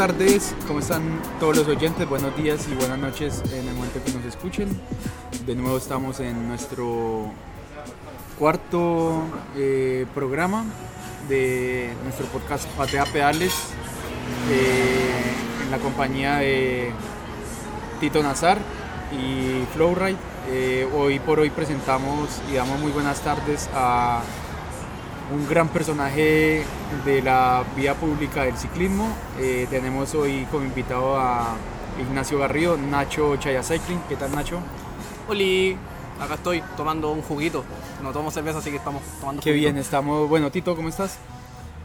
Buenas tardes, ¿cómo están todos los oyentes? Buenos días y buenas noches en el momento que nos escuchen. De nuevo estamos en nuestro cuarto eh, programa de nuestro podcast Patea Pedales eh, en la compañía de Tito Nazar y Flowride. Eh, hoy por hoy presentamos y damos muy buenas tardes a un gran personaje de la vía pública del ciclismo. Eh, tenemos hoy como invitado a Ignacio Garrido, Nacho Chaya Cycling. ¿Qué tal Nacho? Oli, acá estoy tomando un juguito. No tomo cerveza, así que estamos tomando Qué juguito. bien, estamos. Bueno, Tito, ¿cómo estás?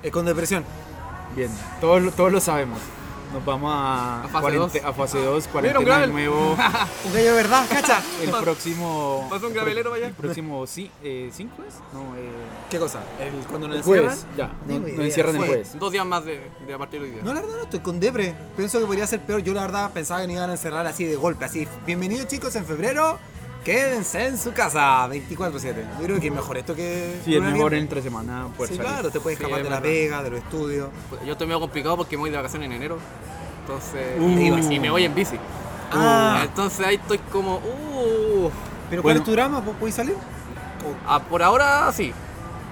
Eh, con depresión. Bien, todos, todos lo sabemos. Nos vamos a, A fase cuarente- dos. a fase 2, Mira, un cuarentena de nuevo. Un gallo de verdad, cacha. El próximo. ¿Pasa un gravelero allá? El próximo, sí, eh, ¿cinco es? No, eh, ¿Qué cosa? El, cuando nos encierran. Ya, no, Tengo no idea, encierran el jueves. Dos días más de, de a partir de hoy día. No, la verdad no, estoy con depre. Pienso que podría ser peor. Yo la verdad pensaba que nos iban a encerrar así de golpe, así. Bienvenidos chicos en febrero. Quédense en su casa 24-7. Yo creo que es mejor esto que. Sí, es mejor entre semana Sí, salir. claro, te puedes escapar es de la verdad. pega, de los estudios. Yo estoy medio complicado porque me voy de vacaciones en enero. Entonces. Uh. y, y me voy en bici. Ah. Entonces ahí estoy como. Uh, ¿Pero Bueno. cuál es tu drama? ¿Vos podés salir? ah, por ahora sí.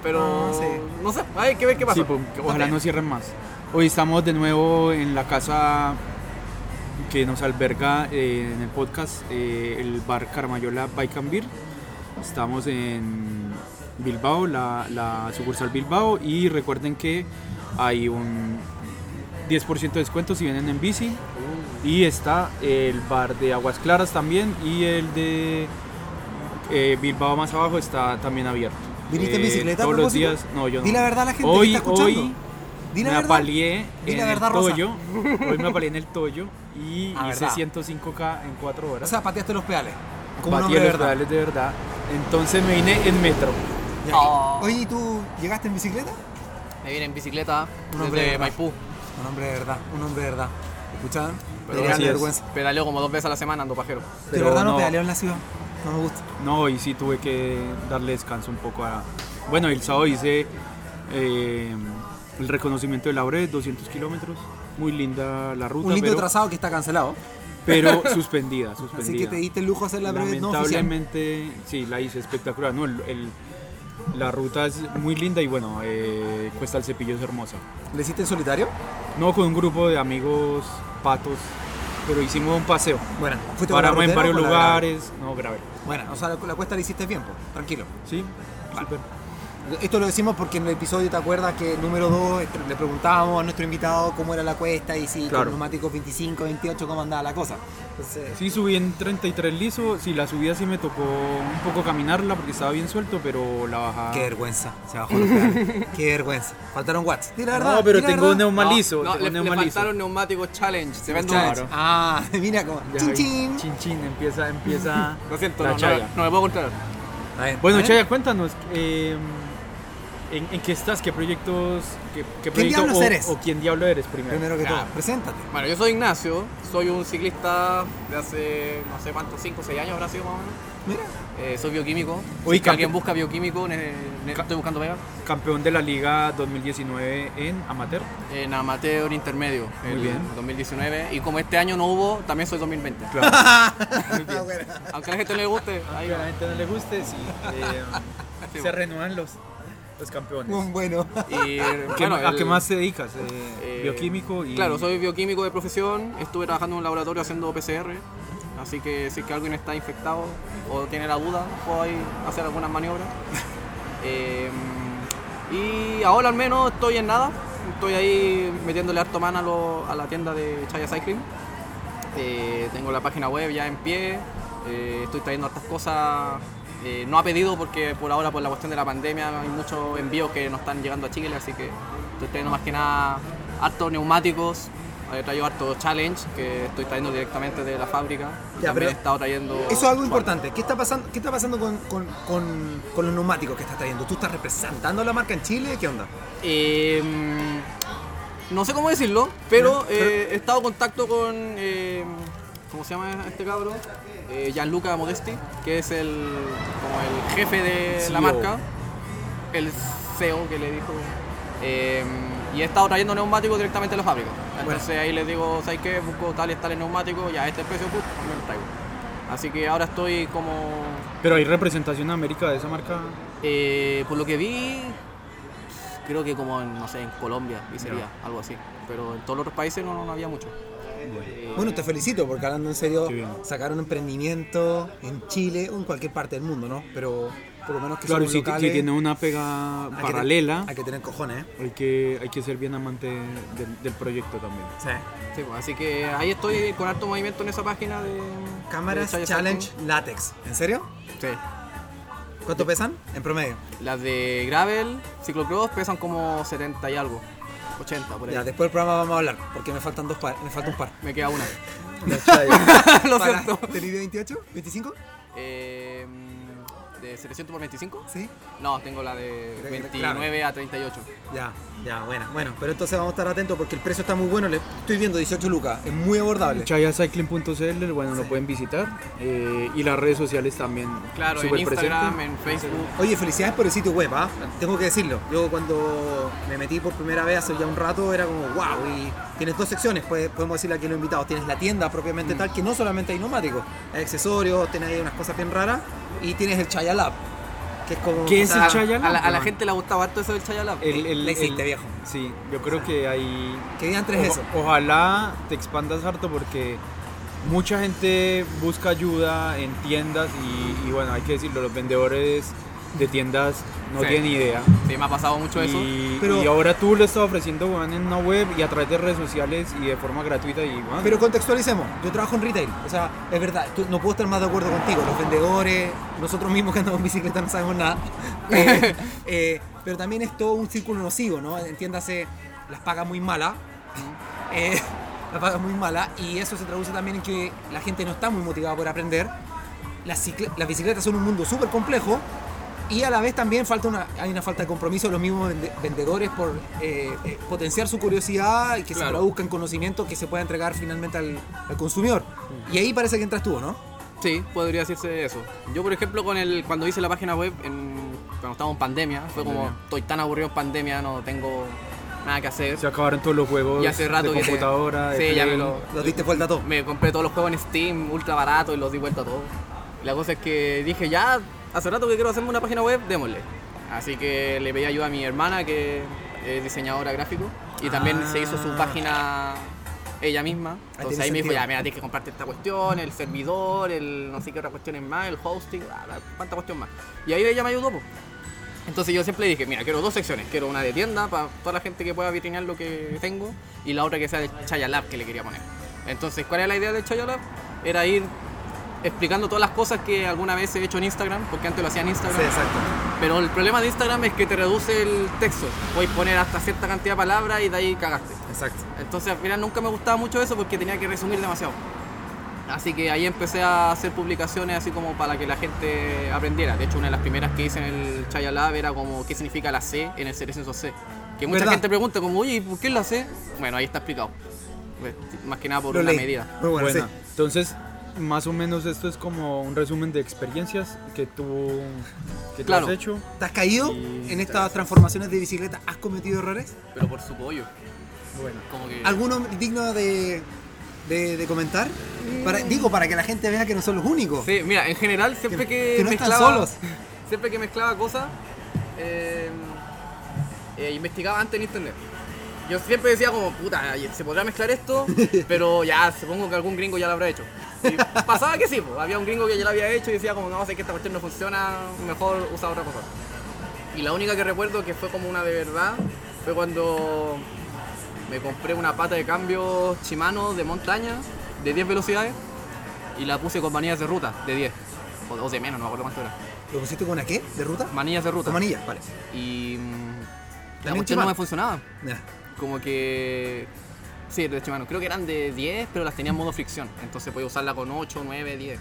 Pero. Ah, sí. No sé, hay que ver qué pasa. Sí, pues, ojalá no cierren más. Hoy estamos de nuevo en la casa que nos alberga eh, en el podcast, eh, el bar Carmayola Bike and Beer. Estamos en Bilbao, la, la sucursal Bilbao, y recuerden que hay un 10% de descuento si vienen en bici. Y está el bar de Aguas Claras también, y el de eh, Bilbao más abajo está también abierto. ¿Viniste en Eh, bicicleta Todos los días, no, yo no. Di la verdad a la gente Hoy, que está escuchando. hoy Di la me verdad. apaleé Di en la verdad, el Rosa. Toyo. Hoy me apaleé en el Toyo y Ah, hice verdad. 105k en 4 horas. O sea, pateaste los pedales. Como de los verdad. pedales de verdad. Entonces me vine en metro. Oh. Oye, ¿y tú llegaste en bicicleta? Me vine en bicicleta desde verdad. Maipú. Un hombre de verdad, un hombre de verdad. ¿Escuchaban? De vergüenza. Pedaleo como dos veces a la semana, ando pajero. De verdad no, no. pedaleo en la ciudad. No me gusta. No, hoy sí tuve que darle descanso un poco a... Bueno, el sábado hice eh, el reconocimiento de Laure, 200 kilómetros. Muy linda la ruta, Un lindo pero, trazado que está cancelado. pero suspendida, suspendida. Así que te diste el lujo de hacer la breve no oficial. Lamentablemente, sí, la hice espectacular. No, el- el- la ruta es muy linda y bueno, eh, Cuesta el Cepillo es hermosa. ¿Le hiciste en solitario? No con un grupo de amigos patos, pero hicimos un paseo. Bueno, fuiste Paramos en varios lugares, no grave. Bueno, o sea, la, cuesta la hiciste bien, pues, tranquilo. Sí, súper. Esto lo decimos porque en el episodio, ¿te acuerdas que número 2 le preguntábamos a nuestro invitado cómo era la cuesta y si Claro. con neumáticos 25, 28, cómo andaba la cosa? Entonces, Sí, subí en 33 liso. Sí, la subida sí me tocó un poco caminarla porque estaba bien suelto, pero la bajada. qué vergüenza, se bajó los qué vergüenza. Faltaron watts. Di la verdad. No, pero tengo verdad. neumalizo. No, no, tengo le, le neumalizo. faltaron neumáticos challenge. Se ven Claro. dos. Ah, mira cómo. Chin chin. Chin chin, empieza, empieza. Lo siento, la no, no, chaya. no me puedo controlar. Bueno. Chaya, cuéntanos. eh, ¿en, en qué estás? ¿Qué proyectos? ¿Qué, qué proyecto diablos o, eres? o quién diablo eres primero? Primero que Ya. todo, preséntate. Bueno, yo soy Ignacio, soy un ciclista de hace no sé cuántos, 5 o 6 años habrá sido más o menos. Mira. Eh, soy bioquímico. Uy, si que alguien busca bioquímico, ne- ne- estoy buscando pega. Campeón de la Liga 2019 en amateur. En amateur intermedio, Muy el bien. 2019. Y como este año no hubo, también soy 2020. Claro. Aunque a la gente no le guste, Aunque a la gente no le guste, sí. eh, Sí, se renuevan los, los campeones. Un bueno. Y, ¿Qué- bueno, ¿A el- qué más te dedicas? Eh, eh, bioquímico y. Claro, soy bioquímico de profesión. Estuve trabajando en un laboratorio haciendo PCR. Así que si es que alguien está infectado o tiene la duda, puedo ahí hacer algunas maniobras. Eh, y ahora al menos estoy en nada. Estoy ahí metiéndole harto mano a, lo- a la tienda de Chaya Cycling. Eh, tengo la página web ya en pie. Eh, estoy trayendo hartas cosas. Eh, no ha pedido porque por ahora por la cuestión de la pandemia hay muchos envíos que no están llegando a Chile, así que estoy trayendo más que nada hartos neumáticos. He traído harto challenge que estoy trayendo directamente de la fábrica. Ya, También pero he estado trayendo. Eso es algo importante. ¿Qué está pasando, qué está pasando con, con, con, con los neumáticos que estás trayendo? ¿Tú estás representando la marca en Chile? ¿Qué onda? Eh, no sé cómo decirlo, pero, eh, he estado en contacto con. eh, ¿Cómo se llama este cabro? Eh, Gianluca Modesti, que es el, como el jefe de la CEO. marca, el CEO que le dijo. Eh, Y he estado trayendo neumáticos directamente a la fábrica. Entonces ahí les digo, ¿sabes qué? Busco tales, tales neumáticos, ya este precio, pues, me los traigo. Así que ahora estoy como... Pero hay representación en América de esa marca. eh, por lo que vi, creo que como en, no sé, en Colombia, y sería algo así. Pero en todos los otros países no, no había mucho. Bueno, te felicito porque hablando en serio, sacar un emprendimiento en Chile o en cualquier parte del mundo, ¿no? Pero por lo menos que Claro, somos si, locales, si tiene una pega hay que paralela, hay que tener cojones, ¿eh? hay que, hay que ser bien amante del, del proyecto también. Sí. Sí, pues, así que ahí estoy con harto movimiento en esa página de... Cámaras de Challenge. Látex. ¿En serio? Sí. ¿Cuánto pesan? En promedio. Las de Gravel, Ciclocross pesan como 70 y algo. 80 por ahí. Ya, después del programa vamos a hablar, porque me faltan dos par, me falta un par. Me queda una. Lo siento. ¿Te lidio 28? ¿25? Eh, ¿De 700 por 25? Sí. No, tengo la de Creo que- 29 a 38. Ya, ya, bueno, bueno. Pero entonces vamos a estar atentos porque el precio está muy bueno. Le estoy viendo 18 lucas, es muy abordable. Chayacycling.cl, bueno, lo pueden visitar. eh, y las redes sociales también. Claro, en Instagram, presentes. en Facebook. Oye, felicidades por el sitio web, ¿ah? Tengo que decirlo. Yo cuando me metí por primera vez hace ya un rato era como, wow, y tienes dos secciones, pues, podemos decirle aquí a los invitados. Tienes la tienda propiamente tal, que no solamente hay neumáticos, hay accesorios, tienes ahí unas cosas bien raras, y tienes el Chaya Lab, que es como... ¿Qué es o sea, el Chaya Lab? A la, a la gente le gustaba harto eso del Chaya Lab. El, el- Le hiciste, el- viejo. Sí, yo creo que hay. ¿Qué día antes es Ojo- eso? Ojalá te expandas harto porque mucha gente busca ayuda en tiendas y, y bueno, hay que decirlo, los vendedores de tiendas no Sí. tienen idea. Sí, me ha pasado mucho eso. Y, Pero- y ahora tú lo estás ofreciendo weón, en una web y a través de redes sociales y de forma gratuita y weón, Pero contextualicemos, yo trabajo en retail, o sea, es verdad, tú- no puedo estar más de acuerdo contigo, los vendedores, nosotros mismos que andamos en bicicleta no sabemos nada, Eh, eh, pero también es todo un círculo nocivo, ¿no? Entiéndase, las pagas muy malas, eh, las pagas muy malas, y eso se traduce también en que la gente no está muy motivada por aprender, las, las bicicletas son un mundo súper complejo, y a la vez también falta una, hay una falta de compromiso de los mismos vende- vendedores por eh, eh, potenciar su curiosidad y que se traduzca en conocimiento que se pueda entregar finalmente al, al consumidor. Y ahí parece que entras tú, ¿no? Sí, podría decirse eso. Yo, por ejemplo, con el, cuando hice la página web, en, cuando estábamos en pandemia, fue como, estoy tan aburrido en pandemia, no tengo nada que hacer. se acabaron todos los juegos Y hace rato de que te- computadora. de Sí, ya me lo, Lo diste vuelta a todo. me compré todos los juegos en Steam, ultra barato, y los di vuelta a todos. Y la cosa es que dije, ya, hace rato que quiero hacerme una página web, démosle. Así que le pedí ayuda a mi hermana, que es diseñadora gráfico, y también Ah. se hizo su página ella misma. Ahí Entonces tiene ahí me dijo, ya, mira, tienes que comprarte esta cuestión, el servidor, el no sé qué otra cuestión es más, el hosting, ah, cuánta cuestión más. Y ahí ella me ayudó, pues. Entonces yo siempre dije, mira, quiero dos secciones. Quiero una de tienda para toda la gente que pueda vitrinear lo que tengo y la otra que sea de Chaya Lab que le quería poner. Entonces, ¿cuál era la idea de Chaya Lab? Era ir explicando todas las cosas que alguna vez he hecho en Instagram, porque antes lo hacía en Instagram. Sí, exacto. Pero el problema de Instagram es que te reduce el texto. Puedes poner hasta cierta cantidad de palabras y de ahí cagaste. Exacto. Entonces al final nunca me gustaba mucho eso porque tenía que resumir demasiado. Así que ahí empecé a hacer publicaciones así como para que la gente aprendiera. De hecho, una de las primeras que hice en el Chaya Lab era como qué significa la C en el Cerecenso C. Que mucha ¿Verdad? gente pregunta como, oye, ¿y ¿por qué la C? Bueno, ahí está explicado. Pues, más que nada por Lo una leí. medida. Muy bueno, Buena. sí. Entonces, más o menos esto es como un resumen de experiencias que tú, que tú Claro. has hecho. ¿Te has caído Y- en estas transformaciones de bicicleta? ¿Has cometido errores? Pero por su pollo. Bueno. Como que... ¿Alguno digno de, de, de comentar? Para, digo, para que la gente vea que no son los únicos. Sí, mira, en general siempre Que- que, que no están mezclaba, solos. siempre que mezclaba cosas, eh, eh, investigaba antes en internet. Yo siempre decía como, puta, se podrá mezclar esto, pero ya supongo que algún gringo ya lo habrá hecho. Y pasaba que sí, pues, había un gringo que ya lo había hecho y decía como, no, sé que esta cuestión no funciona, mejor usar otra cosa. Y la única que recuerdo que fue como una de verdad fue cuando me compré una pata de cambio Shimano de montaña de 10 velocidades y la puse con manillas de ruta de 10. O, de menos, no me acuerdo cuánto era. ¿Lo pusiste con una qué? ¿De ruta? Manillas de ruta. Con manilla, vale. Y mm, la cuestión no me funcionaba. Como que... Sí, de Shimano. Creo que eran de 10, pero las tenía en modo fricción. Entonces podía usarla con 8, 9, 10.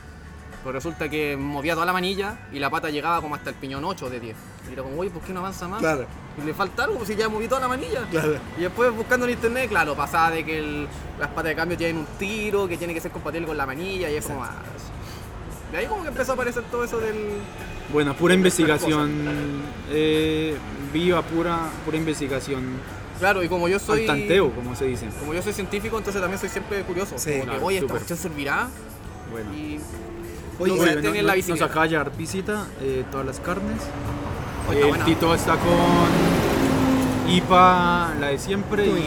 Pero resulta que movía toda la manilla y la pata llegaba como hasta el piñón 8 de 10. Y era como, uy, ¿por qué no avanza más? Claro, Y le falta algo, pues si ya moví toda la manilla. claro. Y después buscando en internet, claro, pasaba de que el- las patas de cambio tienen un tiro, que tiene que ser compatible con la manilla, y es como... ah, De ahí como que empezó a aparecer todo eso del... Bueno, pura investigación eh, viva, pura, pura investigación Claro, y como yo soy. al tanteo, como se dice. Como yo soy científico, entonces también soy siempre curioso. Sí, como que, oye, esta cuestión servirá. Bueno. Y. Oye, no tienen no- la nos acaba de llegar visita, eh, todas las carnes. Oye, está el buena. Tito está con IPA, la de siempre, Tú, y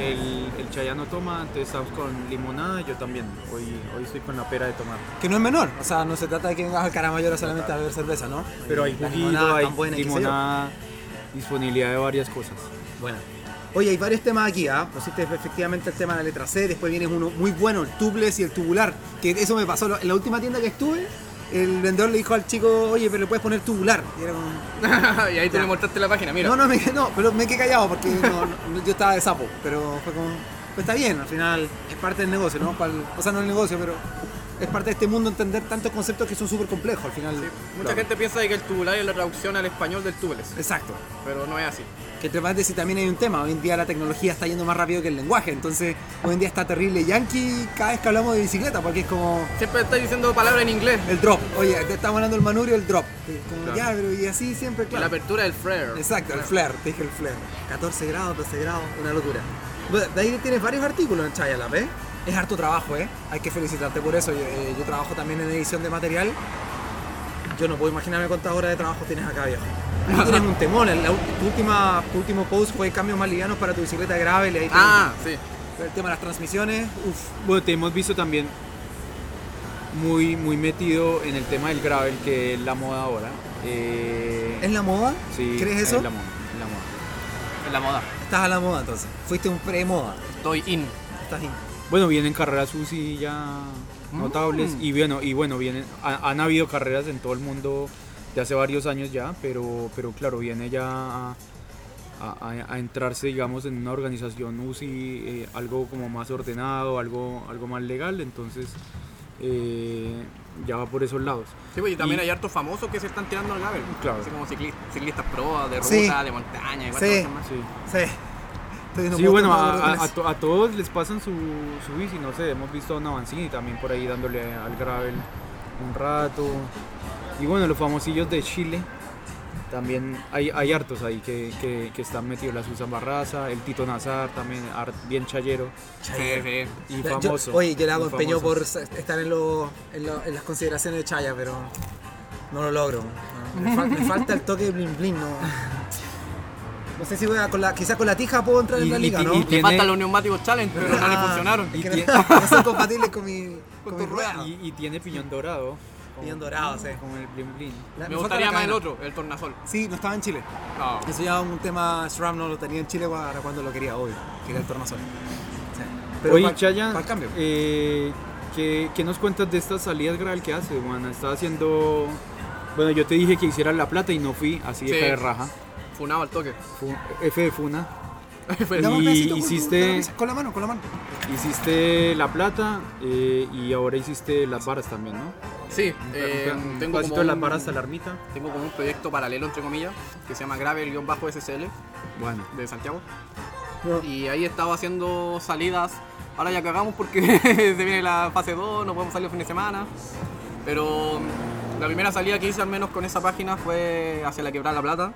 el, el Chayano toma, entonces estamos con limonada, yo también. Hoy, hoy estoy con la pera de tomar. Que no es menor, o sea, no se trata de que vengas al Caramayor solamente a beber cerveza, ¿no? Pero hay juguito, hay buena limonada, disponibilidad de varias cosas. Bueno. Oye, hay varios temas aquí, ¿ah? Pusiste efectivamente el tema de la letra C, después viene uno muy bueno, el tubeless y el tubular. Que eso me pasó en la última tienda que estuve. El vendedor le dijo al chico, oye, pero le puedes poner tubular. Y era como, y ahí tú le mostraste la página, mira. No, no, me, no, pero me quedé callado porque no- no, yo estaba de sapo. Pero fue como, pues está bien, al final es parte del negocio, ¿no? O sea, no el negocio, pero es parte de este mundo entender tantos conceptos que son súper complejos al final. Mucha Claro. gente piensa de que el tubular es la traducción al español del tubeless, Exacto. pero no es así. Que entre paréntesis también hay un tema, hoy en día la tecnología está yendo más rápido que el lenguaje, entonces hoy en día está terrible yankee cada vez que hablamos de bicicleta, porque es como Siempre estáis diciendo palabras en inglés. el drop, oye, te estamos hablando del manubrio el drop, como Claro. ya, pero y así siempre, Y La claro. apertura del flare. Exacto, el flare, te dije el flare. 14 grados, 12 grados, una locura. De ahí tienes varios artículos en Chayalab, ¿eh? Es harto trabajo, ¿eh? Hay que felicitarte por eso. Yo, eh, yo trabajo también en edición de material. Yo no puedo imaginarme cuántas horas de trabajo tienes acá, viejo. Tienes un temón. el- la tu, última, tu último post fue cambios más livianos para tu bicicleta grave. Y ahí Ah, sí. el tema de las transmisiones. Uf, Bueno, te hemos visto también muy, muy metido en el tema del gravel, que es la moda ahora. Eh, ¿Es la moda? sí, ¿Crees es eso? la moda, es la moda. En la moda. Estás a la moda entonces. Fuiste un pre-moda. Estoy in. Estás in. Bueno, vienen carreras UCI ya notables y bueno, y bueno vienen, ha- han habido carreras en todo el mundo de hace varios años ya, pero, pero claro, viene ya a, a- a entrarse, digamos, en una organización UCI, eh, algo como más ordenado, algo, algo más legal, entonces eh, ya va por esos lados. Sí, pues, y también Y- hay hartos famosos que se están tirando al gravel. Claro. Así como cicli- ciclistas pro, de ruta, Sí. de montaña, y Sí. más. Sí. Sí. No Sí, bueno, a, todos les pasan su, su bici, no sé, hemos visto a una Avancini también por ahí dándole al gravel un rato. Y bueno, los famosillos de Chile, también hay, hay hartos ahí que, que- que están metidos, la Susan Barraza, el Tito Nazar también, bien chayero Sí, sí. y Yo- famoso. oye, yo le hago empeño por estar en, lo- en, lo- en las consideraciones de Chaya, pero no lo logro. No, me, fal- me falta el toque de bling bling. No, no sé si voy a, con la, quizás con la tija puedo entrar en Y- la y liga, ti- ¿no? y Tiene- faltan los neumáticos challenge, pero no le Ah, funcionaron. es Y que tie- no, no son compatibles con mi, con Con mi tu rueda. Y, y tiene piñón dorado. Piñón dorado, sí. Como el bling. La- Me gustaría más el otro, el tornasol. Sí, no estaba en Chile. No. Eso ya un tema, SRAM no lo tenía en Chile para cuando lo quería, obvio. Quería el tornasol. Sí. Oye, pa- Chaya, pa' el cambio. eh, ¿qué, qué nos cuentas de estas salidas gravel que hace, Juan? Está haciendo... Bueno, yo te dije que hicieras La Plata y no fui, así de Sí. caer raja. Funado al toque. F de Funa. Dame un y por- hiciste- Con la mano, con la mano. Hiciste La Plata eh, y ahora hiciste Las Varas también, ¿no? Sí, eh, un, un tengo, como de Las un, Varas hasta la ermita. tengo como un proyecto paralelo, entre comillas, que se llama Gravel-SSL Bueno, de Santiago. No. Y ahí he estado haciendo salidas. Ahora ya cagamos porque se viene la fase 2, no podemos salir el fin de semana. Pero mm, la primera salida que hice al menos con esa página fue hacia la Quebrada La Plata.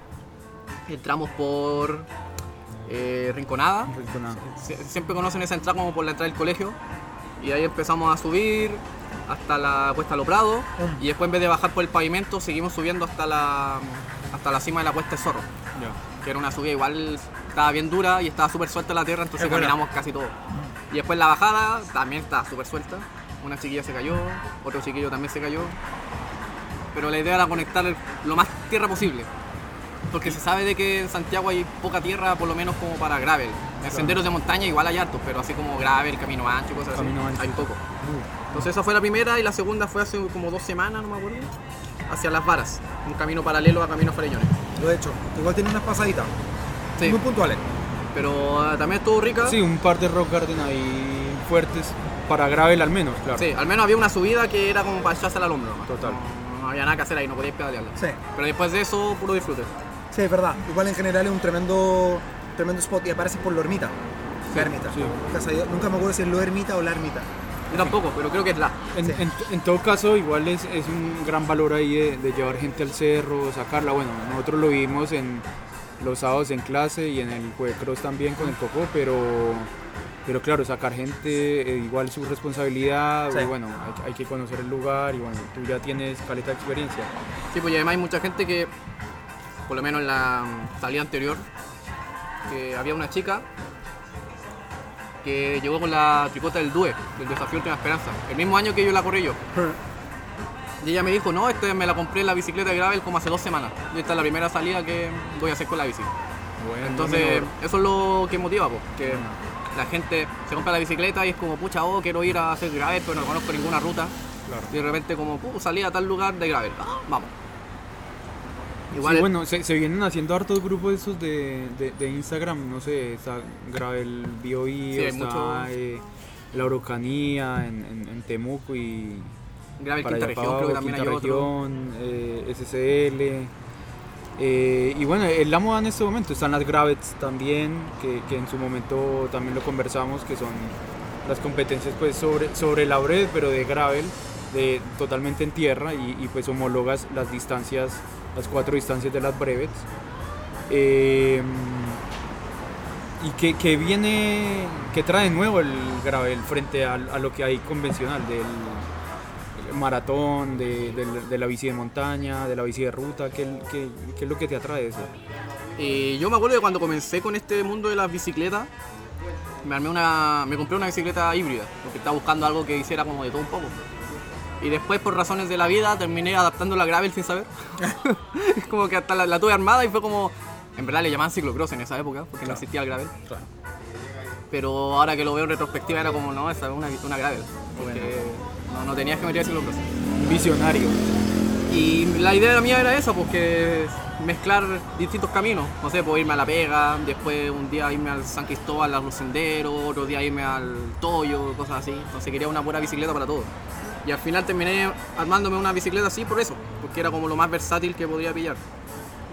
Entramos por eh, Rinconada. Rinconada. Sie- Siempre conocen esa entrada como por la entrada del colegio. Y ahí empezamos a subir hasta la Cuesta Lo Prado. Y después en vez de bajar por el pavimento, seguimos subiendo hasta la, hasta la cima de la Cuesta de Zorro que era una subida igual, estaba bien dura y estaba súper suelta la tierra, entonces Es buena. caminamos casi todo. Y después la bajada también estaba súper suelta. Una chiquilla se cayó, otro chiquillo también se cayó. Pero la idea era conectar lo más tierra posible. Porque se sabe de que en Santiago hay poca tierra, por lo menos como para gravel. En senderos de montaña igual hay hartos, pero así como gravel, camino ancho, cosas Camino así, ancho. hay poco. Entonces esa fue la primera y la segunda fue hace como dos semanas, no me acuerdo, hacia Las Varas, un camino paralelo a Camino Farellones. Lo he hecho. Igual tiene unas pasaditas. Sí, Muy puntuales. pero ah, también estuvo rica. Sí, un par de rock garden ahí fuertes para gravel al menos, claro. Sí, al menos había una subida que era como para echarse al hombro. Total. No, no había nada que hacer ahí, no podíais pedalearla. Sí. Pero después de eso, puro disfrute. Sí, es verdad. Igual en general es un tremendo, tremendo spot y aparece por la ermita. La ermita. sí. Nunca, me acuerdo si es lo ermita o la ermita. Yo tampoco, pero creo que es la. En, Sí. en- en todo caso, igual es, es un gran valor ahí de, de llevar gente al cerro, sacarla. Bueno, nosotros lo vimos en, los sábados en clase y en el cross también con el Coco, pero, pero claro, sacar gente, eh, igual su responsabilidad, Sí. y bueno, hay, hay que conocer el lugar y bueno, tú ya tienes caleta de experiencia. Sí, pues y además hay mucha gente que, por lo menos en la salida anterior, que había una chica que llegó con la tricota del DUE, del Desafío Última Esperanza, el mismo año que yo la corrí yo. Y ella me dijo, no, este me la compré en la bicicleta de gravel como hace dos semanas. Y esta es la primera salida que voy a hacer con la bici. Bueno, Entonces, eso es lo que motiva, pues, que la gente se compra la bicicleta y es como, pucha, oh, quiero ir a hacer gravel, pero no conozco ninguna ruta. Claro. Y de repente como, uh, salí a tal lugar de gravel, ah, vamos. Igual, Sí, bueno, se, se vienen haciendo hartos grupos esos de, de, de Instagram, no sé, está Gravel BOI, Sí, hay está eh, La Urucanía en, en, en Temuco y gravel para quinta allá región, creo que también hay Quinta otro. región, eh, SCL. eh, y bueno, es la moda en este momento. Están las Gravets también, que, que en su momento también lo conversamos, que son las competencias pues sobre, sobre la Brevet, pero de gravel, de, totalmente en tierra, y, y, pues homologas las distancias, las cuatro distancias de las brevets. Eh, y que, que viene, que trae nuevo el gravel frente a, lo que hay convencional del el maratón, de, de la bici de montaña, de la bici de ruta, ¿qué, qué, qué es lo que te atrae eso? Y yo me acuerdo de cuando comencé con este mundo de las bicicletas, me armé una, me compré una bicicleta híbrida, porque estaba buscando algo que hiciera como de todo un poco. Y después por razones de la vida terminé adaptando la gravel sin saber. Es como que hasta la, la tuve armada y fue como, en verdad le llamaban ciclocross en esa época, porque no existía el gravel. Pero ahora que lo veo en retrospectiva era como, no, esa es una, una gravel, porque no, no tenías que meter el ciclocross. Visionario. Y la idea mía era esa, porque mezclar distintos caminos. No sé, puedo irme a La Pega, después un día irme al San Cristóbal, a los senderos, otro día irme al Toyo, cosas así. Entonces quería una buena bicicleta para todo. Y al final terminé armándome una bicicleta así por eso, porque era como lo más versátil que podría pillar.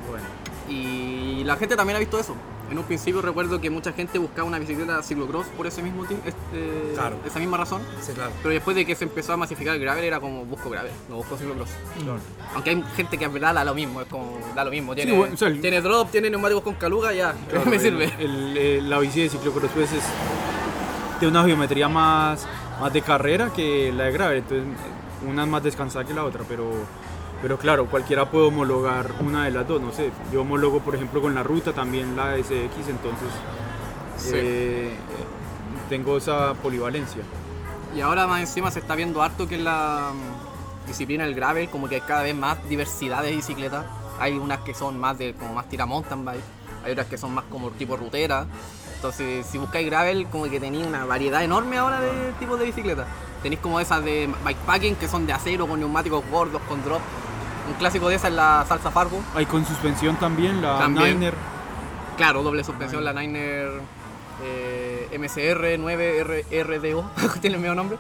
Bueno. Y la gente también ha visto eso. En un principio recuerdo que mucha gente buscaba una bicicleta ciclocross por ese mismo este, Claro. esa misma razón. Sí, claro. Pero después de que se empezó a masificar el gravel era como busco gravel, no busco ciclocross. Aunque hay gente que en verdad da lo mismo, es como da lo mismo. Tiene, bueno, o sea, el- tiene drop, tiene neumáticos con caluga, ya, me sirve. El- el- el- la bici de ciclocross pues es de una geometría más, más de carrera que la de gravel, entonces una es más descansada que la otra, pero, pero claro, cualquiera puede homologar una de las dos, no sé, yo homologo por ejemplo con la ruta también la SX, entonces Sí. eh, tengo esa polivalencia. Y ahora más encima se está viendo harto que en la mm, disciplina del gravel, como que hay cada vez más diversidad de bicicletas. Hay unas que son más de como más tira mountain bike, hay otras que son más como tipo rutera. Entonces, si buscáis gravel, como que tenéis una variedad enorme ahora de tipos de bicicletas. Tenéis como esas de bikepacking que son de acero con neumáticos gordos, con drop. Un clásico de esa es la salsa Fargo. Hay con suspensión también la También. Niner, Claro, doble suspensión, la Niner eh, MCR 9 RDO, tiene el mismo nombre.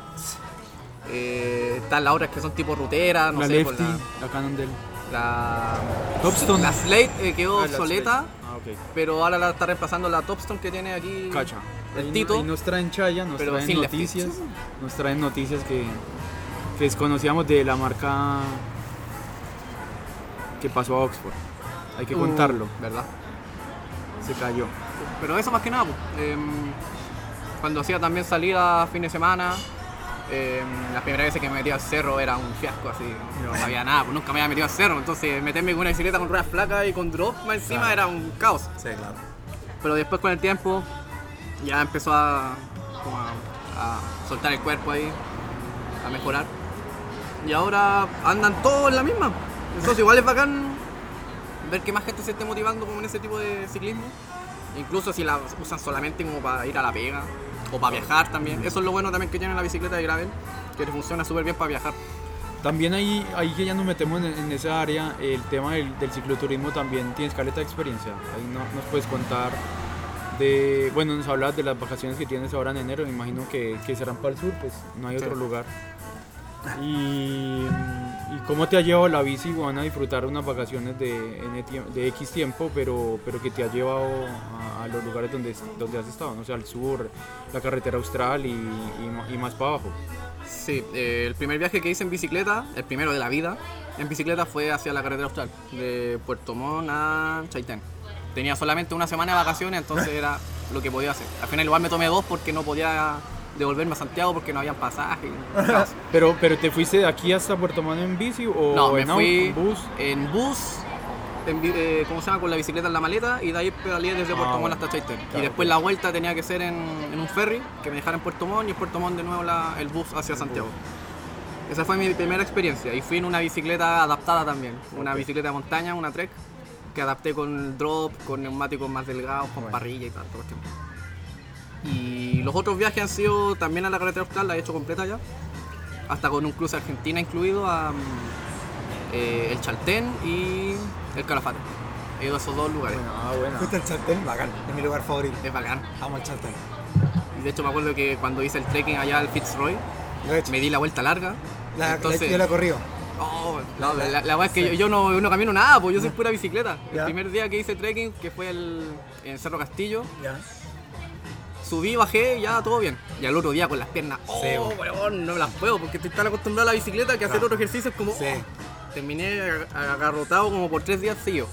Eh, están las otras que son tipo ruteras, no la sé, pues Lefty, la, Cannondale. la, la, Topstone. la Slate eh, quedó la obsoleta. Ah, pero ahora la está reemplazando la Topstone que tiene aquí Cacha. el Ahí no- Tito. ahí nos traen chaya, nos pero traen sin noticias, nos traen noticias que, que desconocíamos de la marca que pasó a Oxford. Hay que Uh, contarlo, ¿Verdad? se cayó. Pero eso más que nada, pues, em, cuando hacía también salida fin de semana, em, las primeras veces que me metía al cerro era un fiasco así, no sabía nada, pues nunca me había metido al cerro, entonces meterme con una bicicleta con ruedas flacas y con drop más encima Claro. era un caos. Sí, claro. Pero después con el tiempo ya empezó a, como a, a soltar el cuerpo ahí, a mejorar. Y ahora andan todos en la misma. Entonces igual es bacán ver que más gente se esté motivando como en ese tipo de ciclismo. Incluso si la usan solamente como para ir a la pega o para viajar también. Eso es lo bueno también que tiene la bicicleta de gravel, que funciona súper bien para viajar. También ahí, ahí que ya nos metemos en, en esa área, el tema del, del cicloturismo también tienes caleta de experiencia. Ahí no- nos puedes contar de, bueno, nos hablabas de las vacaciones que tienes ahora en enero, me imagino que, que serán para el sur, pues no hay Sí. otro lugar. Y, y cómo te ha llevado la bici, van a disfrutar unas vacaciones de, de X tiempo, pero, pero que te ha llevado a, a los lugares donde, donde has estado, no sé, al sur, la carretera austral y, y ma- y más para abajo. Sí, eh, el primer viaje que hice en bicicleta, el primero de la vida, en bicicleta fue hacia la carretera austral, de Puerto Montt a Chaitén. tenía solamente una semana de vacaciones, entonces era lo que podía hacer. Al final igual me tomé dos porque no podía devolverme a Santiago porque no habían pasaje. Pero, pero te fuiste de aquí hasta Puerto Montt en bici o No, me en au- fui en bus. en bus, en eh, ¿cómo se llama? Con la bicicleta en la maleta y de ahí pedaleé desde Ah, Puerto Montt bueno. hasta Chaitén. Claro, y después la vuelta tenía que ser en, en un ferry que me dejara en Puerto Montt y en Puerto Montt de nuevo la- el bus hacia Santiago. Esa fue mi primera experiencia y fui en una bicicleta adaptada también, una bicicleta de montaña, una Trek, que adapté con el drop, con neumáticos más delgados, con Bueno. parrilla y tal, todo cuestión. Y los otros viajes han sido también a la carretera austral, la he hecho completa ya, hasta con un cruce Argentina incluido a mm, eh, el Chaltén y el Calafate. He ido a esos dos lugares. Bueno, ah, bueno. Fuiste al Chaltén, bacán, es mi lugar favorito. Es bacán. Amo el Chaltén. Y de hecho me acuerdo que cuando hice el trekking allá al Fitzroy, he me di la vuelta larga. La, la- entonces, yo la he corrido. Oh, no, la, la verdad es que yo, yo no, yo no camino nada, pues yo soy pura bicicleta. El primer día que hice trekking, que fue el, en Cerro Castillo, Ya. Subí, bajé, ya todo bien. Y al otro día con las piernas, oh, weón, no me las puedo porque estoy tan acostumbrado a la bicicleta que hacer Claro. otro ejercicio es como, Sí. oh. terminé ag- agarrotado como por tres días seguidos.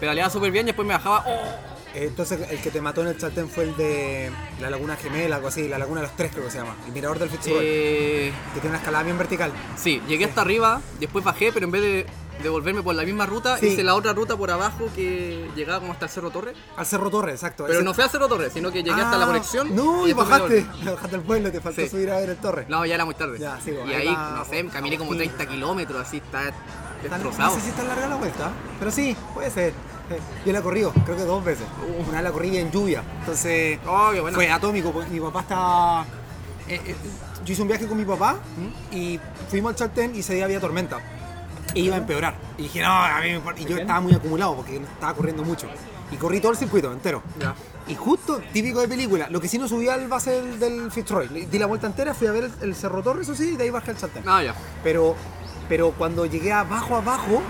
Pedaleaba súper bien y después me bajaba, oh. Entonces el que te mató en el Chaltén fue el de la Laguna Gemela, algo así, la Laguna de los Tres creo que se llama. El mirador del Fitzroy, Eh, que tiene una escalada bien vertical. sí, llegué hasta arriba, después bajé, pero en vez de, de volverme por la misma ruta, Sí. hice la otra ruta por abajo que llegaba como hasta el Cerro Torre. Al Cerro Torre, exacto. Pero no fui al Cerro Torre, sino que llegué hasta la Ah, conexión. No, y, bajaste. Bajaste al pueblo, te faltó Sí. subir a ver el torre. No, ya era muy tarde. Ya, sí, y ahí va- no sé, caminé como sí. 30 kilómetros, así, está destrozado. No sé si está larga la vuelta, pero sí, puede ser. Yo la corrido, creo que dos veces. Una vez la corrí en lluvia, entonces Oh, fue atómico. Mi papá estaba. eh, eh, yo hice un viaje con mi papá y fuimos al Chaltén y ese día había tormenta. E iba a empeorar. Y dije, no, a mí me importa". Y yo estaba muy acumulado porque estaba corriendo mucho. Y corrí todo el circuito entero. Ya. Y justo, típico de película, lo que sí no subí al base del, del Fitzroy. Di la vuelta entera, fui a ver el, el Cerro Torres, eso sí, y de ahí bajé al Chaltén. Ah, ya. Pero, pero cuando llegué abajo, abajo,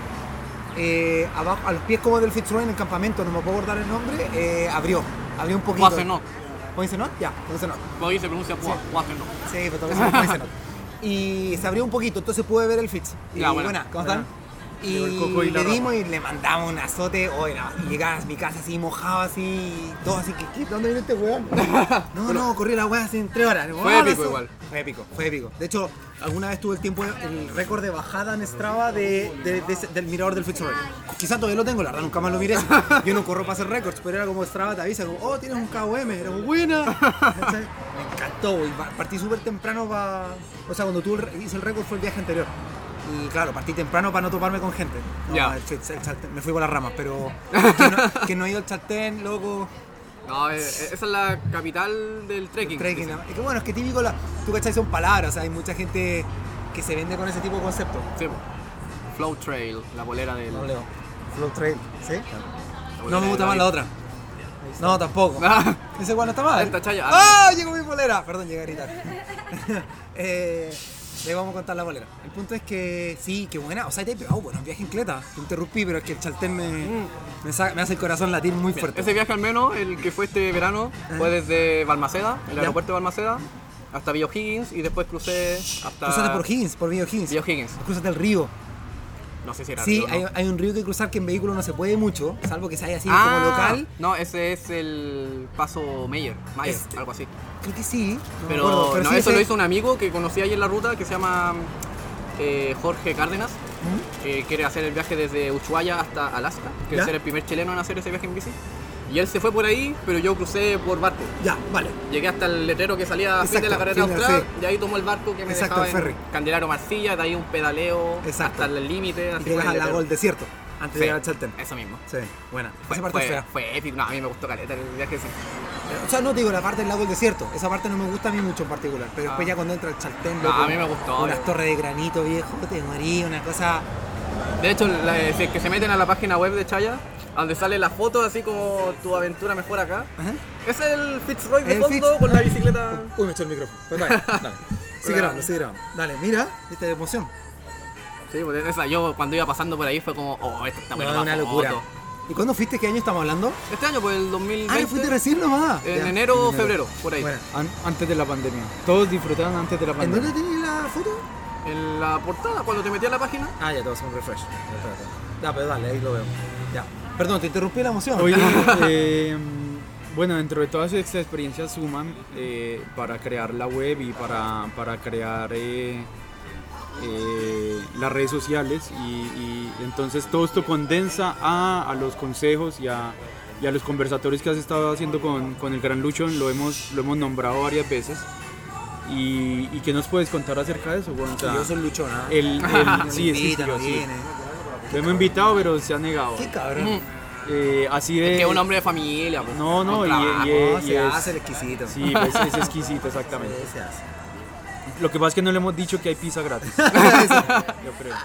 eh, abajo, a los pies como del Fitzroy en el campamento, no me puedo acordar el nombre, eh, abrió, abrió un poquito. Guacenot. ¿Poinsenot? Ya, Poinsenot. Ahí se pronuncia Guacenot. Sí, pero eso es Poinsenot. Y se abrió un poquito, entonces pude ver el Fitz. Y Ya, bueno, buena, ¿cómo buena. están? Llegó el Y le dimos y le mandamos un azote, oye, no, y llegaba a mi casa así mojado, así, todo así, ¿qué, qué, ¿dónde viene este weón? No, no, corrí la weá así en tres horas. Fue ¡Ah, épico igual. Fue épico, fue épico. De hecho, alguna vez tuve el tiempo, el récord de bajada en Strava de, de- de ese- del mirador del Fitzroy. Quizá todavía lo tengo, la verdad nunca más lo miré. Yo no corro para hacer récords, pero era como Strava te avisa, como, oh, tienes un KOM, era como, buena. Me encantó, y pa- partí súper temprano para... O sea, cuando tuve el hice el récord fue el viaje anterior. Y claro, partí temprano para no toparme con gente. No, Ya. el el me fui por las ramas, pero que no, que no he ido al Chaltén, loco. No, eh, esa es la capital del trekking. Trekking. Es que bueno, es que típico, la, tú cachai, son palabras, hay mucha gente que se vende con ese tipo de conceptos. Sí. Flow Trail, la bolera del. No leo. Flow Trail, ¿sí? No me gusta más la otra. No, tampoco. Ah, Ese igual no está mal. ¡Ah! Llegó mi bolera. Perdón, llegué a gritar. eh, le vamos a contar la bolera. El punto es que sí, qué buena. O sea, te he pegado bueno, un viaje en cleta. Te interrumpí, pero es que el chaltén me, me, sa- me hace el corazón latir muy fuerte. Ese viaje al menos, el que fue este verano, fue desde Balmaceda, el Ya. aeropuerto de Balmaceda, hasta Villa Higgins y después crucé hasta. Cruzate por Higgins, por Video Higgins. Villa Higgins. Cruzate el río. No sé si era Sí, río no. hay, hay un río que cruzar que en vehículo no se puede mucho, salvo que sea así Ah, como local. No, ese es el paso Meyer, Mayer, Este. algo así. Creo que sí. no Pero, acuerdo, pero no, sí eso ese- lo hizo un amigo que conocí ahí en la ruta que se llama eh, Jorge Cárdenas, ¿Mm? que quiere hacer el viaje desde Ushuaia hasta Alaska, quiere ¿Ya? ser el primer chileno en hacer ese viaje en bici. Y él se fue por ahí, pero yo crucé por barco. Ya, vale. Llegué hasta el letrero que salía a fin de la Exacto, carrera austral, sí. y ahí tomó el barco que me Exacto, dejaba el ferry. en Candelaro Marcilla, de ahí un pedaleo Exacto. hasta el límite. Llegas al lago del desierto, antes de Sí, llegar al Chaltén. Eso mismo. Sí, buena. Fue, Esa parte fue, fea. fue épico. No, a mí me gustó caleta el viaje ese. O sea, no te digo la parte del lago del desierto. Esa parte no me gusta a mí mucho en particular. Pero después Ah. ya cuando entra el Chaltén, No, loco, a mí me gustó, Unas eh. torres de granito viejo, te morí, una cosa. De hecho, la- si es que se meten a la página web de Chaya, donde sale la foto así como tu aventura mejor acá. Ajá. Es el Fitzroy de fondo con la bicicleta. Uy, me echó el micrófono. Pero dale, dale. Sigue grabando, sigue grabando. Dale, mira, viste de emoción. Sí, pues esa, yo cuando iba pasando por ahí fue como, oh, esto está bueno. No, una locura. ¿Y cuándo fuiste? ¿Qué año estamos hablando? Este año, pues el Ah, 2020. ¿no fuiste recién nomás. en Ya. enero o en enero. febrero, por ahí. Bueno, An- antes de la pandemia. Todos disfrutaban antes de la ¿en pandemia. dónde tenías la foto? En la portada, cuando te metí a la página. Ah, ya te vas a hacer un refresh. Ya, pero dale, ahí lo veo. Ya. Perdón, te interrumpí la emoción. Oye, eh, bueno, dentro de todas estas experiencias suman eh, para crear la web y para, para crear eh, eh, las redes sociales y, y entonces todo esto condensa a, a los consejos y a, y a los conversatorios que has estado haciendo con, con el Gran Luchón, lo hemos, lo hemos nombrado varias veces. Y, y qué nos puedes contar acerca de eso? Bueno, o sea, yo soy luchona. el, el- No sí, es que no sí. Lo hemos invitado, pero se ha negado. Qué cabrón. Mm. Eh, así de. Que es un hombre de familia, pues. No, no, y- trabajo. y- No, y se es- hace el exquisito. Sí, es, es exquisito, exactamente. Sí, se hace. Lo que pasa es que no le hemos dicho que hay pizza gratis. Yo creo.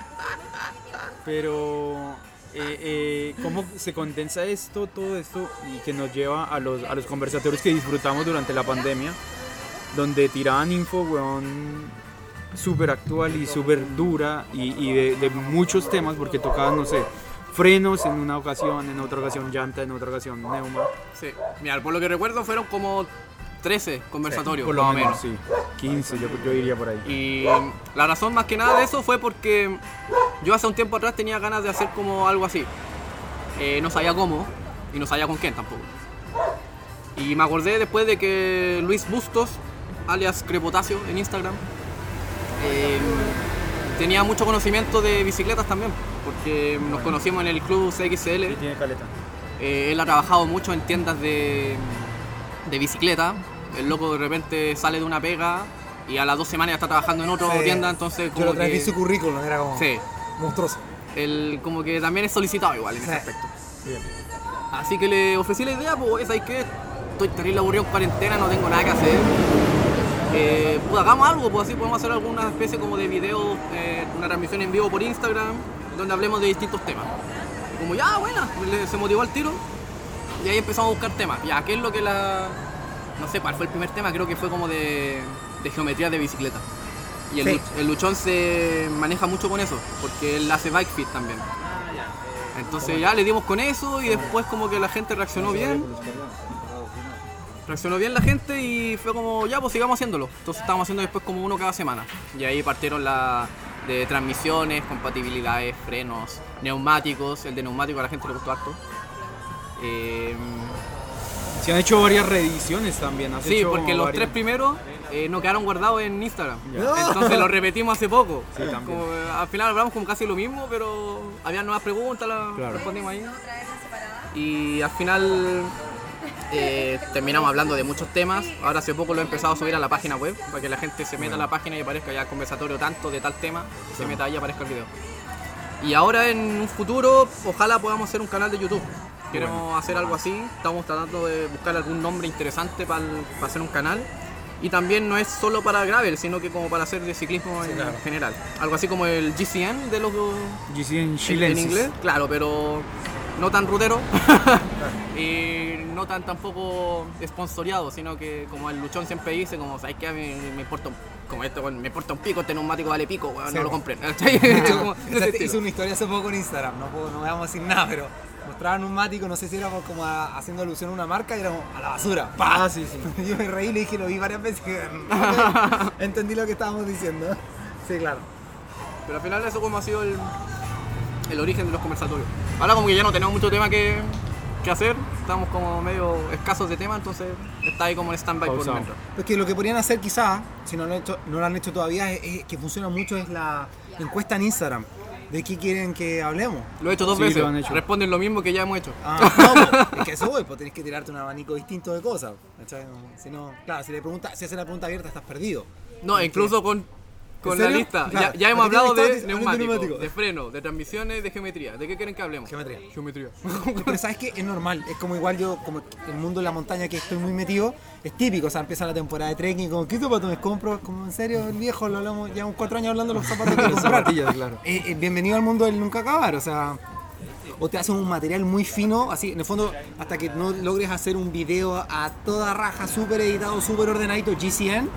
Pero, eh, eh, ¿cómo se condensa esto, todo esto, y que nos lleva a los, a los conversatorios que disfrutamos durante la pandemia? Donde tiraban info, weón, súper actual y súper dura, y, y de, de muchos temas, porque tocaban, no sé, frenos en una ocasión, en otra ocasión llanta, en otra ocasión neuma. Sí. Mira, por lo que recuerdo fueron como 13 conversatorios, Por lo más menos, menos. sí. 15, yo, yo diría por ahí. Y la razón más que nada de eso fue porque yo hace un tiempo atrás tenía ganas de hacer como algo así. Eh, no sabía cómo y no sabía con quién tampoco. Y me acordé después de que Luis Bustos, alias Crepotasio en Instagram, eh, tenía mucho conocimiento de bicicletas también, porque nos conocimos en el club CXL. Sí, tiene caleta. Eh, él ha trabajado mucho en tiendas de, de bicicleta. El loco de repente sale de una pega y a las dos semanas ya está trabajando en otra Sí. tienda, entonces Yo como lo traje que, su currículum, era como Sí, monstruoso. él como que también es solicitado igual en ese aspecto. Así que le ofrecí la idea, pues ¿sabes qué? Estoy terrible aburrido en cuarentena, no tengo nada que hacer. Eh, pues hagamos algo, pues así podemos hacer alguna especie como de video, eh, una transmisión en vivo por Instagram, donde hablemos de distintos temas. Y como ya, buena, le- se motivó al tiro. Y ahí empezamos a buscar temas. Ya, ¿qué es lo que la... No sé, ¿cuál fue el primer tema? Creo que fue como de, de geometría de bicicleta. Y el, Sí. luch- el luchón se maneja mucho con eso, porque él hace bike fit también. Entonces ya le dimos con eso y después como que la gente reaccionó bien. Reaccionó bien la gente y fue como, ya pues sigamos haciéndolo. Entonces estábamos haciendo después como uno cada semana. Y ahí partieron la de transmisiones, compatibilidades, frenos, neumáticos. El de neumático a la gente le gustó harto. Eh, Se han hecho varias reediciones también. ¿has sí, hecho porque los varias? tres primeros eh, no quedaron guardados en Instagram. Entonces los repetimos hace poco. Sí, también. Como, eh, al final hablamos como casi lo mismo, pero había nuevas preguntas, las Claro. respondimos ahí. Y al final eh, terminamos hablando de muchos temas. Ahora hace poco lo he empezado a subir a la página web para que la gente se meta a la página y aparezca ya conversatorio tanto de tal tema, se meta ahí y aparezca el video. Y ahora en un futuro, ojalá podamos hacer un canal de YouTube. Queremos hacer algo así, estamos tratando de buscar algún nombre interesante para, para hacer un canal. Y también no es solo para gravel, sino que como para hacer de ciclismo en general. Algo así como el GCN de los GC en en, Chile. en inglés, claro, pero no tan rutero y no tan tampoco sponsoreado, sino que como el luchón siempre dice, como sabes que a mí me importa un, como esto, weón, me importa un pico, este neumático vale pico, weón, Sí, no lo estilo. Hice una historia hace poco en Instagram, no, puedo, no vamos a decir nada, pero mostraban un mático, no sé si era como a- haciendo alusión a una marca y era como a la basura. ¡Pah! Ah, sí, sí. Yo me reí y le dije, lo vi varias veces. que, Entendí lo que estábamos diciendo. Sí, claro. Pero al final eso como ha sido el, el origen de los conversatorios. Ahora como que ya no tenemos mucho tema que, que hacer, estamos como medio escasos de tema, entonces está ahí como en stand-by por mientras. Porque lo que podrían hacer quizás, si no lo, han hecho, no lo han hecho todavía, es, es que funciona mucho es la encuesta en Instagram. ¿De qué quieren que hablemos? Lo he hecho dos Sí, veces, lo han hecho. responden lo mismo que ya hemos hecho. Ah, no, po, es que eso voy, pues tenés que tirarte un abanico distinto de cosas. Si no, claro, si le pregunta, si haces la pregunta abierta estás perdido. No, incluso con, con la lista. Ya, ya hemos ¿A qué hablado de neumáticos, de freno, de transmisiones, de geometría. ¿De qué quieren que hablemos? Geometría. Geometría. Pero sabes que es normal, es como igual yo, como el mundo de la montaña que estoy muy metido, es típico, o sea, empieza la temporada de trekking, como, ¿qué zapatos me compro? Como, en serio, el viejo, lo hablamos, llevamos cuatro años hablando de los zapatos que comprar. claro. Eh, eh, bienvenido al mundo del nunca acabar, o sea, o te hacen un material muy fino, así, en el fondo, hasta que no logres hacer un video a toda raja, súper editado, súper ordenadito, GCN,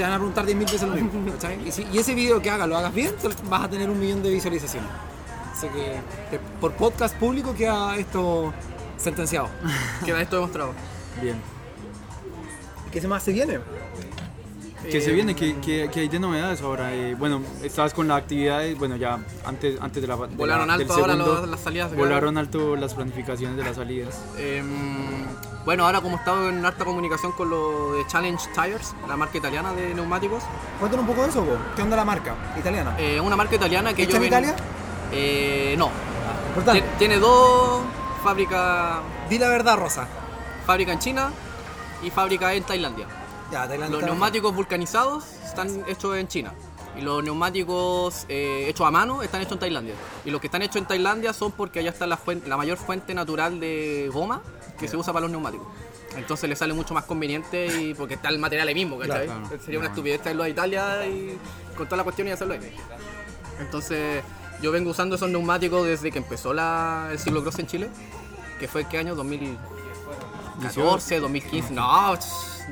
te van a preguntar 10.000 veces lo mismo. Y, si- y ese video que hagas, lo hagas bien, vas a tener un millón de visualizaciones. Así que, que por podcast público queda esto sentenciado. Queda esto demostrado. Bien. ¿Qué se más se viene? ¿Qué se Eh, viene? ¿Qué, qué, qué hay de novedades ahora? Eh, bueno, estabas con la actividad, de- bueno, ya antes, antes de la... de la- Volaron alto ahora segundo, los- las salidas. Volaron alto las planificaciones de las salidas. Em, bueno, ahora como he estado en harta comunicación con lo de Challenge Tires, la marca italiana de neumáticos, Cuéntanos un poco de eso, po. ¿qué onda la marca italiana? eh, una marca italiana que ¿Hecha yo en ven- Italia? Eh, no. Importante. Tien- Tiene dos fábricas, Di la verdad, Rosa. fábrica en China y fábrica en Tailandia. Ya, Tailandia. Los está- neumáticos vulcanizados están hechos en China. Y los neumáticos eh, hechos a mano están hechos en Tailandia. Y los que están hechos en Tailandia son porque allá está la, fuen- la mayor fuente natural de goma que se usa para los neumáticos. Entonces le sale mucho más conveniente y porque está el material ahí mismo, ¿cachai? Claro, claro. Sería una estupidez traerlo a Italia y con toda la cuestión y hacerlo ahí. Entonces yo vengo usando esos neumáticos desde que empezó la, el ciclocross en Chile, que fue ¿qué año? 2014, 2015, no,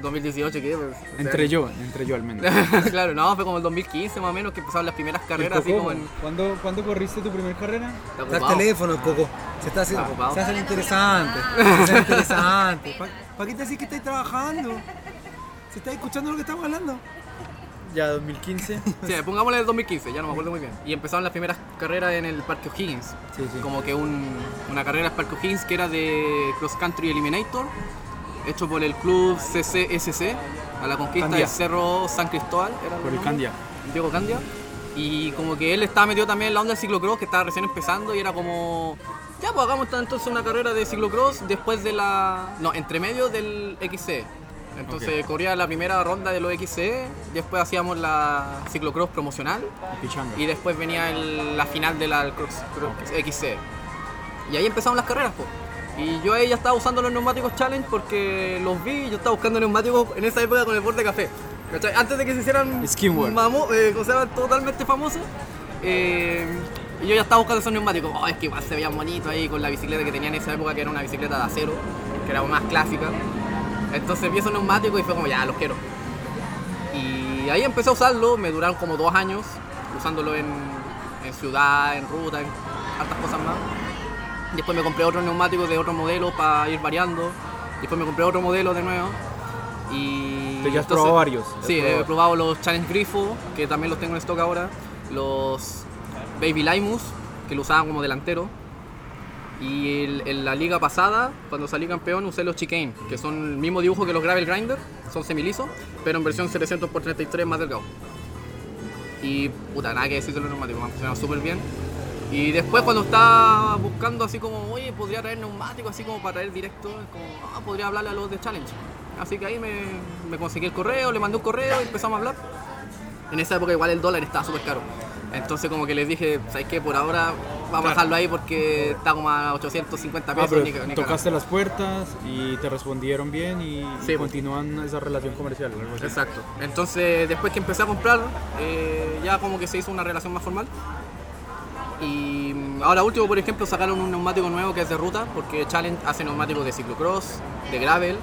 2018, ¿qué? Pues, o sea, Entre yo, entre yo al menos. claro, no, fue como el 2015 más o menos que empezaron las primeras carreras así como en... ¿Cuándo, ¿Cuándo corriste tu primera carrera? Está Está el ocupado. teléfono, Coco. Se está haciendo. Está. Se hace interesante. Se hace interesante. ¿Para qué te decís que estáis trabajando? Si estáis escuchando lo que estamos hablando. Ya, 2015. Sí, pongámosle el 2015, ya no me acuerdo muy bien. Y empezaron las primeras carreras en el Parque O'Higgins. Sí, sí. Como que un- una carrera en el Parque O'Higgins que era de Cross Country Eliminator, hecho por el club CCSC, a la conquista Candia. del Cerro San Cristóbal. Era Por el. Candia. Diego Candia. Y como que él estaba metido también en la onda del ciclocross, que estaba recién empezando y era como... Ya, pues hagamos entonces una carrera de ciclocross después de la... No, entre medio del XC. Entonces corría la primera ronda de los XC, después hacíamos la ciclocross promocional y después venía el- la final de la cross- cross XC. Y ahí empezaron las carreras, pues. Y yo ahí ya estaba usando los neumáticos Challenge porque los vi y yo estaba buscando neumáticos en esa época con el borde café. ¿Cachai? Antes de que se hicieran mamo- eh, o sea, totalmente famosos. eh, y yo ya estaba buscando esos neumáticos. Oh, es que igual se veían bonitos ahí con la bicicleta que tenía en esa época, que era una bicicleta de acero, que era más clásica. Entonces vi esos neumáticos y fue como, ya, los quiero. Y ahí empecé a usarlo, me duraron como dos años, usándolo en, en ciudad, en ruta, en hartas cosas más. Después me compré otros neumáticos de otro modelo para ir variando. Después me compré otro modelo de nuevo. Y Pero ya has probado varios, Sí, probado. he probado los Challenge Grifo, que también los tengo en stock ahora. Los Baby Limus, que lo usaban como delantero. Y en la liga pasada, cuando salí campeón, usé los Chicane, que son el mismo dibujo que los Gravel Grinder, son semilisos, pero en versión 700 x 33 más delgado. Y puta, nada que decir de los neumáticos, me han funcionado súper bien. Y después cuando estaba buscando así como, oye, podría traer neumáticos así como para traer directo, como, ah, podría hablarle a los de Challenge. Así que ahí me, me conseguí el correo, le mandé un correo y empezamos a hablar. En esa época igual el dólar estaba súper caro. Entonces como que les dije, ¿sabes qué? Por ahora vamos a dejarlo ahí porque está como a 850 Ah, pesos. pero ni ni tocaste las puertas y te respondieron bien y, Sí, pues. continúan esa relación comercial. Exacto. Entonces, después que empecé a comprar, eh, ya como que se hizo una relación más formal. Y mm, ahora último, por ejemplo, sacaron un neumático nuevo que es de ruta, porque Challenge hace neumáticos de ciclocross, de gravel,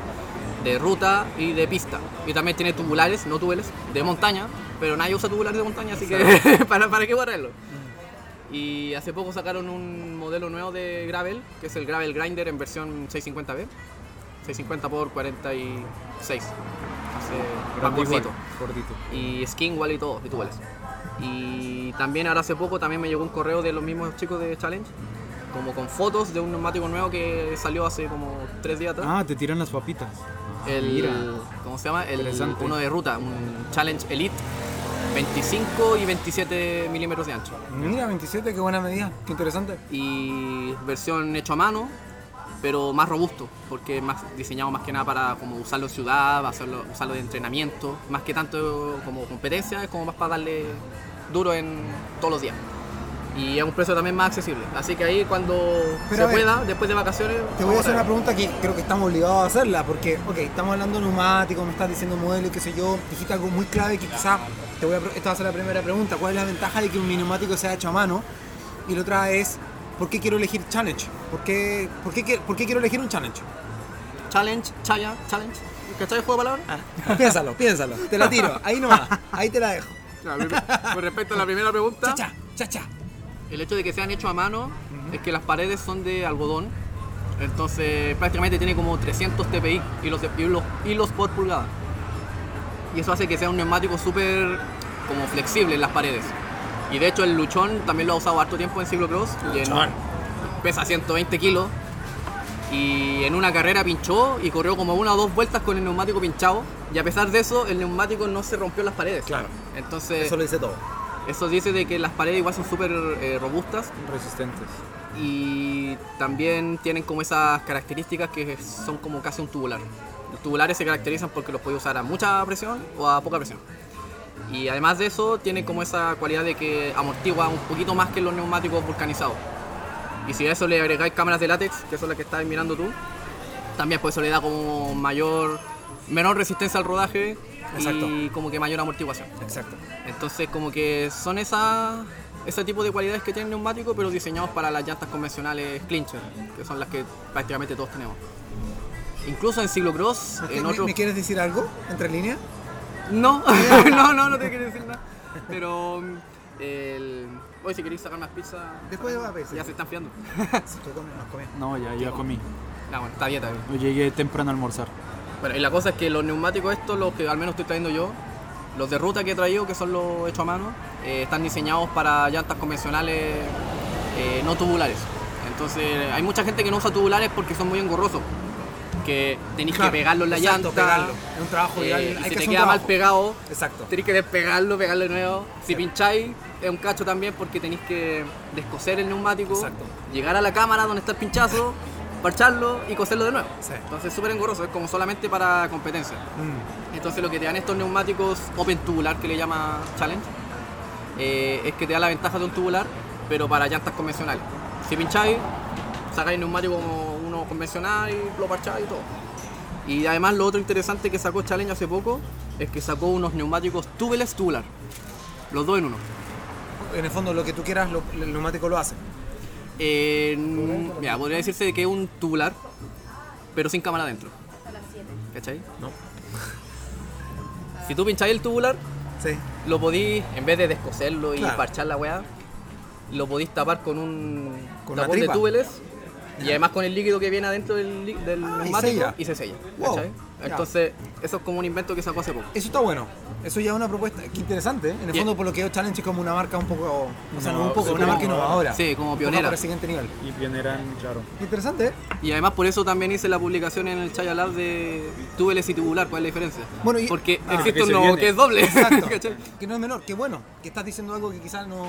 de ruta y de pista. Y también tiene tubulares, no tubulares, de montaña, pero nadie usa tubulares de montaña, así que ¿para, ¿para qué guardarlo? Y hace poco sacaron un modelo nuevo de gravel, que es el Gravel Grinder en versión 650B. 650 por 46. Hace gordito. Y skin igual y todo, y tú vales. Y también ahora hace poco también me llegó un correo de los mismos chicos de Challenge, como con fotos de un neumático nuevo que salió hace como tres días atrás. Ah, te tiran las papitas. Ah, el, Mira. ¿Cómo se llama? El, uno de ruta, un Challenge Elite, 25 y 27 milímetros de ancho. Mira, 27, qué buena medida. Qué interesante. y versión hecho a mano, pero más robusto, porque es más diseñado más que nada para como usarlo en ciudad, hacerlo, usarlo de entrenamiento, más que tanto como competencia, es como más para darle duro en todos los días. Y a un precio también más accesible. Así que ahí cuando Pero se ver, pueda, después de vacaciones... Te voy a hacer una pregunta que creo que estamos obligados a hacerla, porque, ok, estamos hablando de neumáticos, me estás diciendo modelo y qué sé yo, dijiste algo muy clave que quizás, te voy a, esta va a ser la primera pregunta, ¿cuál es la ventaja de que un neumático sea hecho a mano? Y la otra es, ¿por qué quiero elegir Challenge? ¿Por qué, por qué, por qué quiero elegir un Challenge? Challenge, Chaya, Challenge. ¿Cachai el juego de palabras? Piénsalo, piénsalo, te la tiro, ahí nomás, ahí te la dejo. Con respecto a la primera pregunta... Cha, cha, cha. El hecho de que sean hechos a mano es que las paredes son de algodón. Entonces prácticamente tiene como 300 TPI y los, y los hilos por pulgada. y eso hace que sea un neumático súper como flexible en las paredes. Y de hecho el luchón también lo ha usado harto tiempo en ciclocross. y en- Luchón. pesa 120 kilos. Y en una carrera pinchó y corrió como una o dos vueltas con el neumático pinchado. Y a pesar de eso, el neumático no se rompió en las paredes. Claro. Entonces, Eso lo dice todo. Eso dice de que las paredes igual son súper eh, robustas Resistentes. y también tienen como esas características que son como casi un tubular. Los tubulares se caracterizan porque los puedes usar a mucha presión o a poca presión. Y además de eso, tienen como esa cualidad de que amortigua un poquito más que los neumáticos vulcanizados. Y si a eso le agregáis cámaras de látex, que son las que estás mirando tú, también pues eso le da como mayor, menor resistencia al rodaje Exacto. y como que mayor amortiguación. Exacto. Entonces como que son esa, ese tipo de cualidades que tiene el neumático, pero diseñados para las llantas convencionales clincher, que son las que prácticamente todos tenemos. Incluso en ciclocross, en ¿Me, otros... me quieres decir algo entre líneas? No, no, no, no te quiero decir nada. Pero el... Hoy si queréis sacar más pizza... Después va a ver. Ya se están fiando. Si tú comes, nos comes. No, ya, ya comí. Ah, bueno, está bien, está bien. Yo llegué temprano a almorzar. Bueno, y la cosa es que los neumáticos estos, los que al menos estoy trayendo yo, los de ruta que he traído, que son los hechos a mano, eh, están diseñados para llantas convencionales eh, no tubulares. Entonces hay mucha gente que no usa tubulares porque son muy engorrosos. Que tenéis Claro, que pegarlo en la exacto, llanta. pegarlo. Es un trabajo eh, y hay si que te queda mal pegado, Exacto. tenéis que despegarlo, pegarlo de nuevo. Si Sí. pincháis, es un cacho también porque tenéis que descoser el neumático, Exacto. llegar a la cámara donde está el pinchazo, parcharlo y coserlo de nuevo. Sí. Entonces es súper engorroso, es como solamente para competencia. Mm. Entonces lo que te dan estos neumáticos open tubular que le llama Challenge eh, es que te da la ventaja de un tubular, pero para llantas convencionales. Si pincháis, sacáis neumático como uno convencional y lo parcháis y todo. Y además lo otro interesante que sacó Challenge hace poco es que sacó unos neumáticos tubeless tubular. Los dos en uno. En el fondo, lo que tú quieras, lo- el neumático lo hace. Eh, mira, podría decirse que es un tubular, pero sin cámara adentro. ¿Cachai? No. Si tú pincháis el tubular, Sí. lo podís, en vez de descoserlo y Claro. parchar la weá, lo podís tapar con un Con tapón de túbeles y además con el líquido que viene adentro del, del Ah, y neumático sella. y se sella. Wow. ¿cachai? Ya. Entonces, eso es como un invento que sacó hace poco. Eso está bueno. Eso ya es una propuesta qué interesante. ¿eh? En el Bien. fondo, por lo que veo, Challenge es como una marca un poco. O sea, no, No, un poco, sí, una marca innovadora. Sí, como pionera. Para el siguiente nivel. Y pioneran, claro. Interesante, ¿eh? Y además por eso también hice la publicación en el Chaya Lab de túbeles y tubular, ¿cuál es la diferencia? Bueno, y- Porque Ah, existe que uno que es doble. Exacto. que no es menor. Que bueno, que estás diciendo algo que quizás no,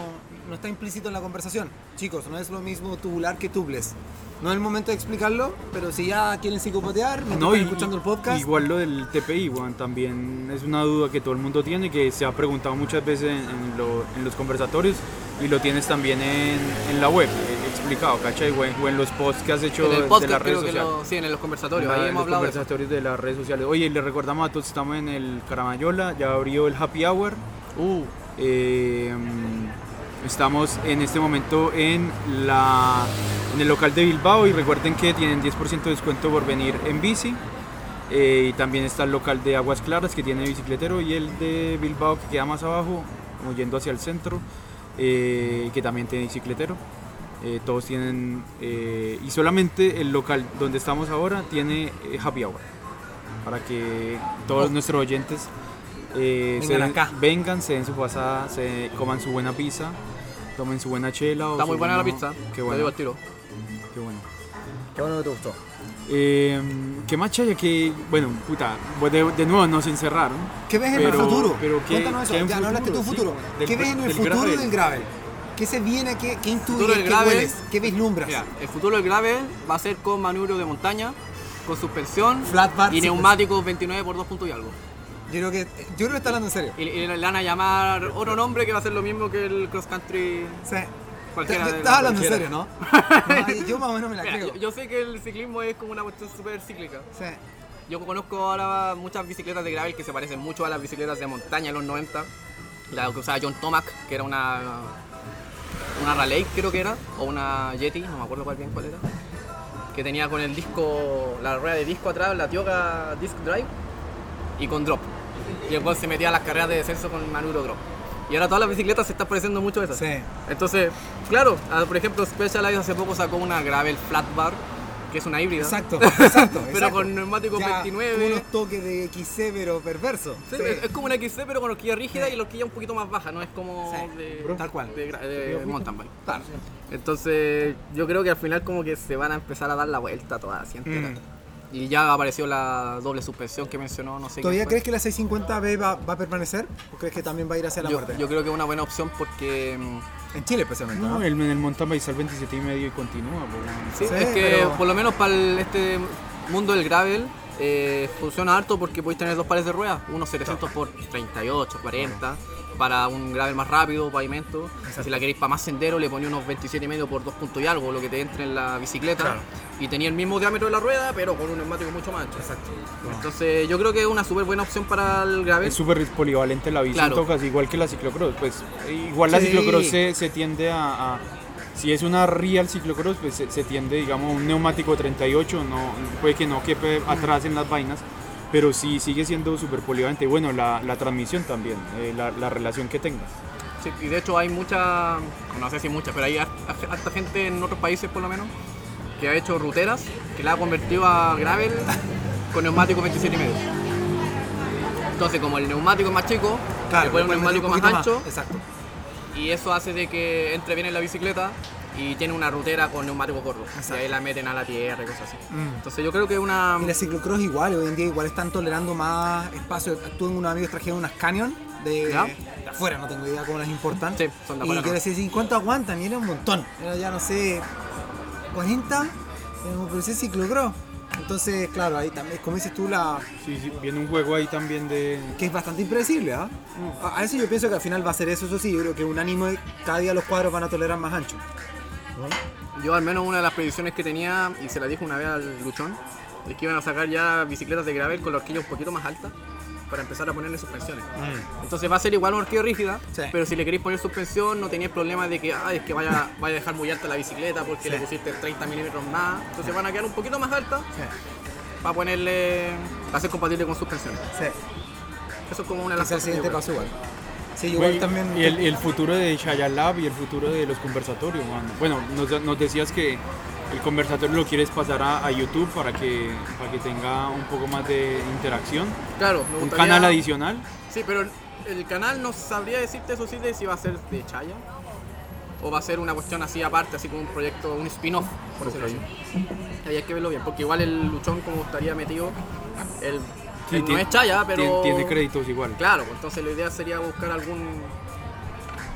no está implícito en la conversación. Chicos, no es lo mismo tubular que tubeless. No es el momento de explicarlo, pero si ya quieren psicopatear, me No, están y- escuchando el podcast. Igual lo del TPI, weón, también es una duda que todo el mundo tiene, que se ha preguntado muchas veces en, en lo- en los conversatorios y lo tienes también en, en la web, eh, explicado, ¿cachai? O en, o en los posts que has hecho En el de las redes creo que sociales. lo, sí, en los conversatorios, En la- ahí en hemos los hablado de eso. conversatorios de las redes sociales. Oye, les recordamos a todos, estamos en el Caramayola, ya abrió el Happy Hour. Uh, Eh, estamos en este momento en, la, en el local de Bilbao y recuerden que tienen 10% de descuento por venir en bici. Eh, y también está el local de Aguas Claras que tiene bicicletero y el de Bilbao que queda más abajo, como yendo hacia el centro, eh, que también tiene bicicletero. Eh, todos tienen, eh, y solamente el local donde estamos ahora tiene eh, happy hour, para que todos Oh. nuestros oyentes eh, Vengan se- acá. vengan, se den su pasada, se coman su buena pizza, tomen su buena chela. o está muy buena la pizza. Qué bueno, digo al tiro. qué bueno. Qué bueno que te gustó. Eh, ¿Qué más chaya que, bueno, puta, pues de, de nuevo nos encerraron? ¿Qué ves en Pero- el futuro? pero ¿qué- Cuéntanos eso. qué Ya no hablaste de tu futuro? ¿Qué ves en el del futuro gravel. del gravel? ¿Qué se viene? ¿Qué, qué intuyes? ¿Qué hueles? ¿Qué vislumbras? Mira, el futuro del gravel va a ser con manubrio de montaña, con suspensión Flat bar, y neumáticos 29 por 2 puntos y algo. Yo creo que, yo creo que está hablando en serio. Y, y le van a llamar otro nombre que va a ser lo mismo que el cross country Sí. Cualquiera. de Estás la- hablando en serio, ¿no? No, yo más o menos me la Mira, creo. yo, yo sé que el ciclismo es como una cuestión súper cíclica. Sí. Yo conozco ahora muchas bicicletas de gravel que se parecen mucho a las bicicletas de montaña de los 90. La que usaba John Tomac, que era una una Raleigh creo que era, o una Yeti, no me acuerdo cuál bien cuál era. Que tenía con el disco, la rueda de disco atrás, la Tioga Disc Drive y con drop. Y el cual se metía a las carreras de descenso con manubrio drop. Y ahora todas las bicicletas se están pareciendo mucho a esas. Sí. Entonces, claro, por ejemplo, Specialized hace poco sacó una gravel flat bar que es una híbrida. Exacto, exacto. Pero exacto. con neumáticos Ya, 29. Unos toques de XC, pero perverso. Sí, Sí. Es, es como una XC pero con horquilla rígida y la horquilla un poquito más baja, no es como Sí. de, Tal cual. de, de mountain bike. Claro. Entonces yo creo que al final como que se van a empezar a dar la vuelta toda así entera. Mm. Y ya apareció la doble suspensión que mencionó, no sé ¿Todavía qué crees que la 650B va, va a permanecer? ¿O crees que también va a ir hacia la yo, muerte? yo creo que es una buena opción porque mm, En Chile especialmente, ¿no? No, el, en el mountain bike al 27 y medio y continúa. pues, sí, Sí, es que pero- por lo menos para el- este mundo del gravel eh, funciona harto porque podéis tener dos pares de ruedas, unos 700 por 38, 40, para un gravel más rápido, pavimento. Si la queréis para más sendero, le ponía unos 27 y medio por 2 puntos y algo, lo que te entre en la bicicleta. Claro. Y tenía el mismo diámetro de la rueda, pero con un neumático mucho más ancho. Exacto. Entonces yo creo que es una súper buena opción para el gravel. Es súper polivalente la bici Claro. en tocas, igual que la ciclocross. Pues igual la Sí. ciclocross se, se tiende a, a- Si es una real ciclocross, pues se, se tiende, digamos, un neumático 38, no, puede que no quepe atrás en las vainas, pero sí sigue siendo súper polivalente. Bueno, la, la transmisión también, eh, la, la relación que tengas. Sí, y de hecho hay mucha, no sé si mucha, pero hay harta gente en otros países por lo menos que ha hecho ruteras que la ha convertido a gravel con neumático 27 y medio. Entonces como el neumático es más chico, le ponen un neumático más ancho Exacto. y eso hace de que entre bien en la bicicleta y tiene una rutera con neumático corto. Exacto. Y ahí la meten a la tierra y cosas así. Mm. Entonces yo creo que es una... Y la ciclocross igual, hoy en día igual están tolerando más espacio. Tuve unos amigos trajeron unas Canyon de, ¿Ya? de afuera, no tengo idea cómo las importan. Sí, son de y afuera, que ¿no? decía, ¿cuánto aguantan? Y era un montón. Era ya no sé, 40, pero ese ciclocross. Entonces, claro, ahí también, como dices tú, la, Sí, sí, viene un juego ahí también de... que es bastante impredecible, ¿ah? A, a eso yo pienso que al final va a ser eso, eso sí, yo creo que unánime cada día los cuadros van a tolerar más ancho. Yo al menos una de las predicciones que tenía, y se la dije una vez al Luchón, es que iban a sacar ya bicicletas de gravel con la horquilla un poquito más alta para empezar a ponerle suspensiones. Entonces va a ser igual una horquilla rígida, Sí. pero si le queréis poner suspensión no tenéis problema de que, ay, es que vaya, vaya a dejar muy alta la bicicleta porque Sí. le pusiste 30 milímetros más. Entonces van a quedar un poquito más altas para ponerle, para ser compatible con suspensiones. Eso es como una de las el cosas que siguiente paso igual. Sí, igual también... Y el, el futuro de Shaya Lab y el futuro de los conversatorios, mano. Bueno, nos, nos decías que el conversatorio lo quieres pasar a, a YouTube para que, para que tenga un poco más de interacción. Claro, me Un gustaría- canal adicional. Sí, pero el canal no sabría decirte eso sí de si va a ser de Chaya o va a ser una cuestión así aparte, así como un proyecto, un spin-off, por decirlo así. Hay que verlo bien, porque igual el luchón como estaría metido, el, Sí, no tiene- es Chaya, pero... Tiene, tiene créditos igual. Claro, pues entonces la idea sería buscar algún,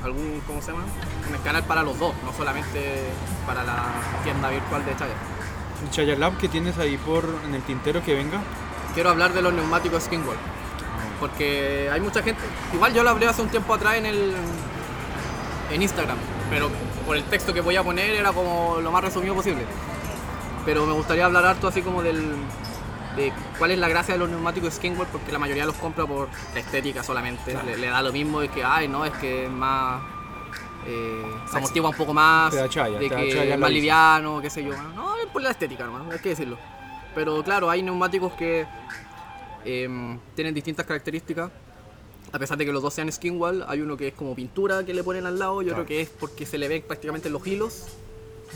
algún, ¿cómo se llama? Un canal para los dos, no solamente para la tienda virtual de Chaya. El Shaya Lab que tienes ahí por en el tintero que venga. Quiero hablar de los neumáticos Skinwall. Porque hay mucha gente. Igual yo lo hablé hace un tiempo atrás en el. en Instagram. Pero por el texto que voy a poner era como lo más resumido posible. Pero me gustaría hablar harto así como del. De cuál es la gracia de los neumáticos Skinwall, porque la mayoría los compra por la estética solamente. Le, le da lo mismo de que, ay, no, es que es más. eh, se Sexy. amortigua un poco más, de que es más liviano, qué sé yo. No, es por la estética nomás, hay que decirlo. Pero claro, hay neumáticos que em, tienen distintas características. A pesar de que los dos sean skinwall, hay uno que es como pintura que le ponen al lado y otro que es porque se le ven prácticamente los hilos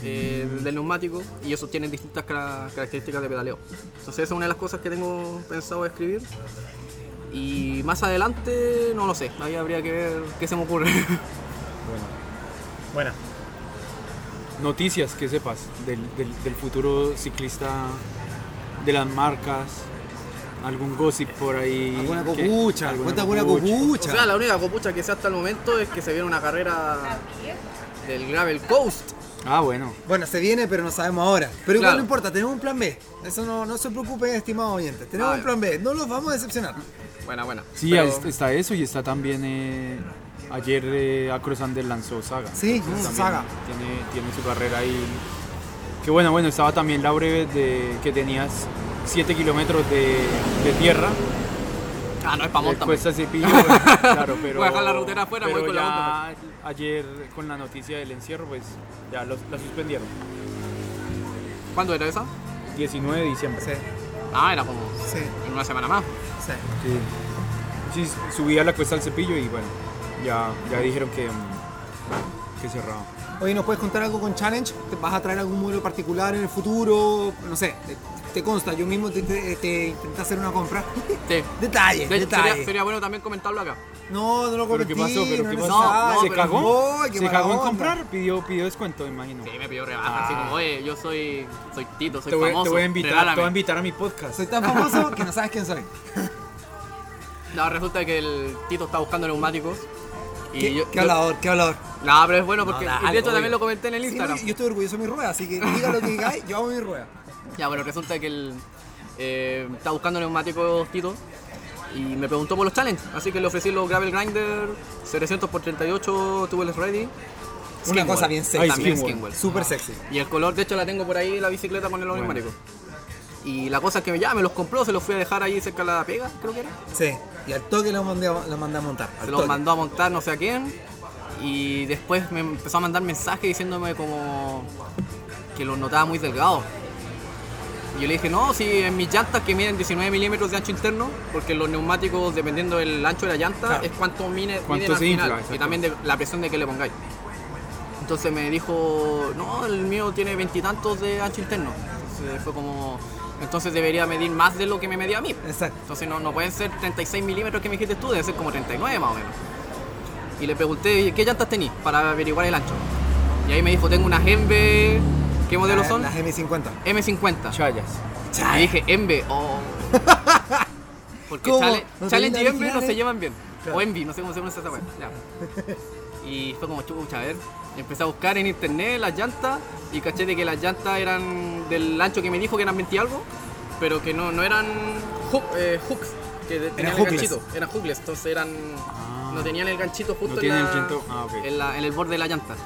eh, del neumático y esos tienen distintas cara- características de pedaleo. Entonces esa es una de las cosas que tengo pensado escribir. Y más adelante, no lo sé, ahí habría que ver qué se me ocurre. Bueno, Bueno, noticias que sepas del, del, del futuro ciclista, de las marcas, algún gossip por ahí. alguna copucha, ¿Alguna cuenta alguna copucha? O sea, la única copucha que sé hasta el momento es que se viene una carrera del Gravel Coast. Ah, bueno. Bueno, se viene, pero no sabemos ahora. Pero igual Claro. no importa, tenemos un plan B. Eso no, no se preocupen, estimados oyentes. Tenemos Ah, un plan B. No los vamos a decepcionar. Buena, buena. Sí, Pero- está eso y está también. eh, ayer eh, Acrosander lanzó Saga. Sí, mm, Saga. Tiene, tiene su carrera ahí. Que bueno, bueno, estaba también la breve de que tenías 7 kilómetros de, de tierra. Ah, no es para montar. Cuesta Cepillo, bueno, claro, pero. Voy a dejar la rutera afuera, pero voy con la ya ayer con la noticia del encierro, pues ya los- la suspendieron. ¿Cuándo era esa? 19 de diciembre. Sí, Ah, era como sí, en una semana más. sí. Sí. Sí, subía la cuesta al cepillo y bueno, ya, ya dijeron que, mm, que cerrado. Oye, ¿nos puedes contar algo con Challenge? ¿Te vas a traer algún modelo particular en el futuro? No sé, te, consta, yo mismo te, te- te intenté hacer una compra. Sí. Detalle, De detalle. sería, sería bueno también comentarlo acá. No, no lo ¿Pero qué cometí, pasó? ¿Pero no qué pasó? necesario. ¿Se pero- cagó? ¿Se cagó en comprar? Pidió, pidió descuento, me imagino. Sí, me pidió rebaja, así como, oye, yo soy, soy Tito, soy te, voy, famoso. te voy a invitar, te regálame". voy a invitar a mi podcast. Soy tan famoso que no sabes quién soy. No, resulta que el Tito está buscando neumáticos. Y ¿Qué, yo, qué yo- hablador, qué hablador. No, pero es bueno porque No, y de hecho obvio. también lo comenté en el Sí, Instagram. no, yo estoy orgulloso de mi rueda, así que diga lo que digáis, yo hago mi rueda. Ya, bueno, resulta que él eh, está buscando neumáticos Tito y me preguntó por los challenge, así que le ofrecí los Gravel Grinder 700 por 38 tubeless ready. Una cosa bien sexy. También. Súper sexy. Y el color, de hecho, la tengo por ahí la bicicleta con el Bueno. neumático. Y la cosa es que ya me los compró, se los fui a dejar ahí cerca de la pega, creo que era. Sí. Y al toque lo mandé, a- lo mandé a montar. Se los mandó a montar no sé a quién. Y después me empezó a mandar mensajes diciéndome como que los notaba muy delgados. Y yo le dije, no, si en mis llantas que miden 19 milímetros de ancho interno, porque los neumáticos, dependiendo del ancho de la llanta, Claro. es cuánto mide, Cuánto miden al final. infla, y también de la presión de que le pongáis. Entonces me dijo, no, el mío tiene veintitantos de ancho interno. Entonces fue como, entonces debería medir más de lo que me medía a mí. Exacto. Entonces no, no pueden ser 36 milímetros que me dijiste tú, debe ser como 39 más o menos. Y le pregunté, ¿qué llantas tenéis para averiguar el ancho? Y ahí me dijo, tengo unas Embe, ¿qué modelo son? Las M50. M50. Chayas. Y dije, Embe, oh. Porque ¿Cómo? Chale- ¿No Challenge y Embe no se llevan bien. Claro. O Envy, no sé cómo se pronuncia esa. Ya. Y fue como chucha, a ver. Empecé a buscar en internet las llantas y caché de que las llantas eran del ancho que me dijo que eran 20 y algo, pero que no, no eran hook- eh, hooks, que de- tenían el ganchito, eran hookless, entonces eran. Ah. No tenían el ganchito justo No en, la- el ah, ok. en, la- en el borde de la llanta.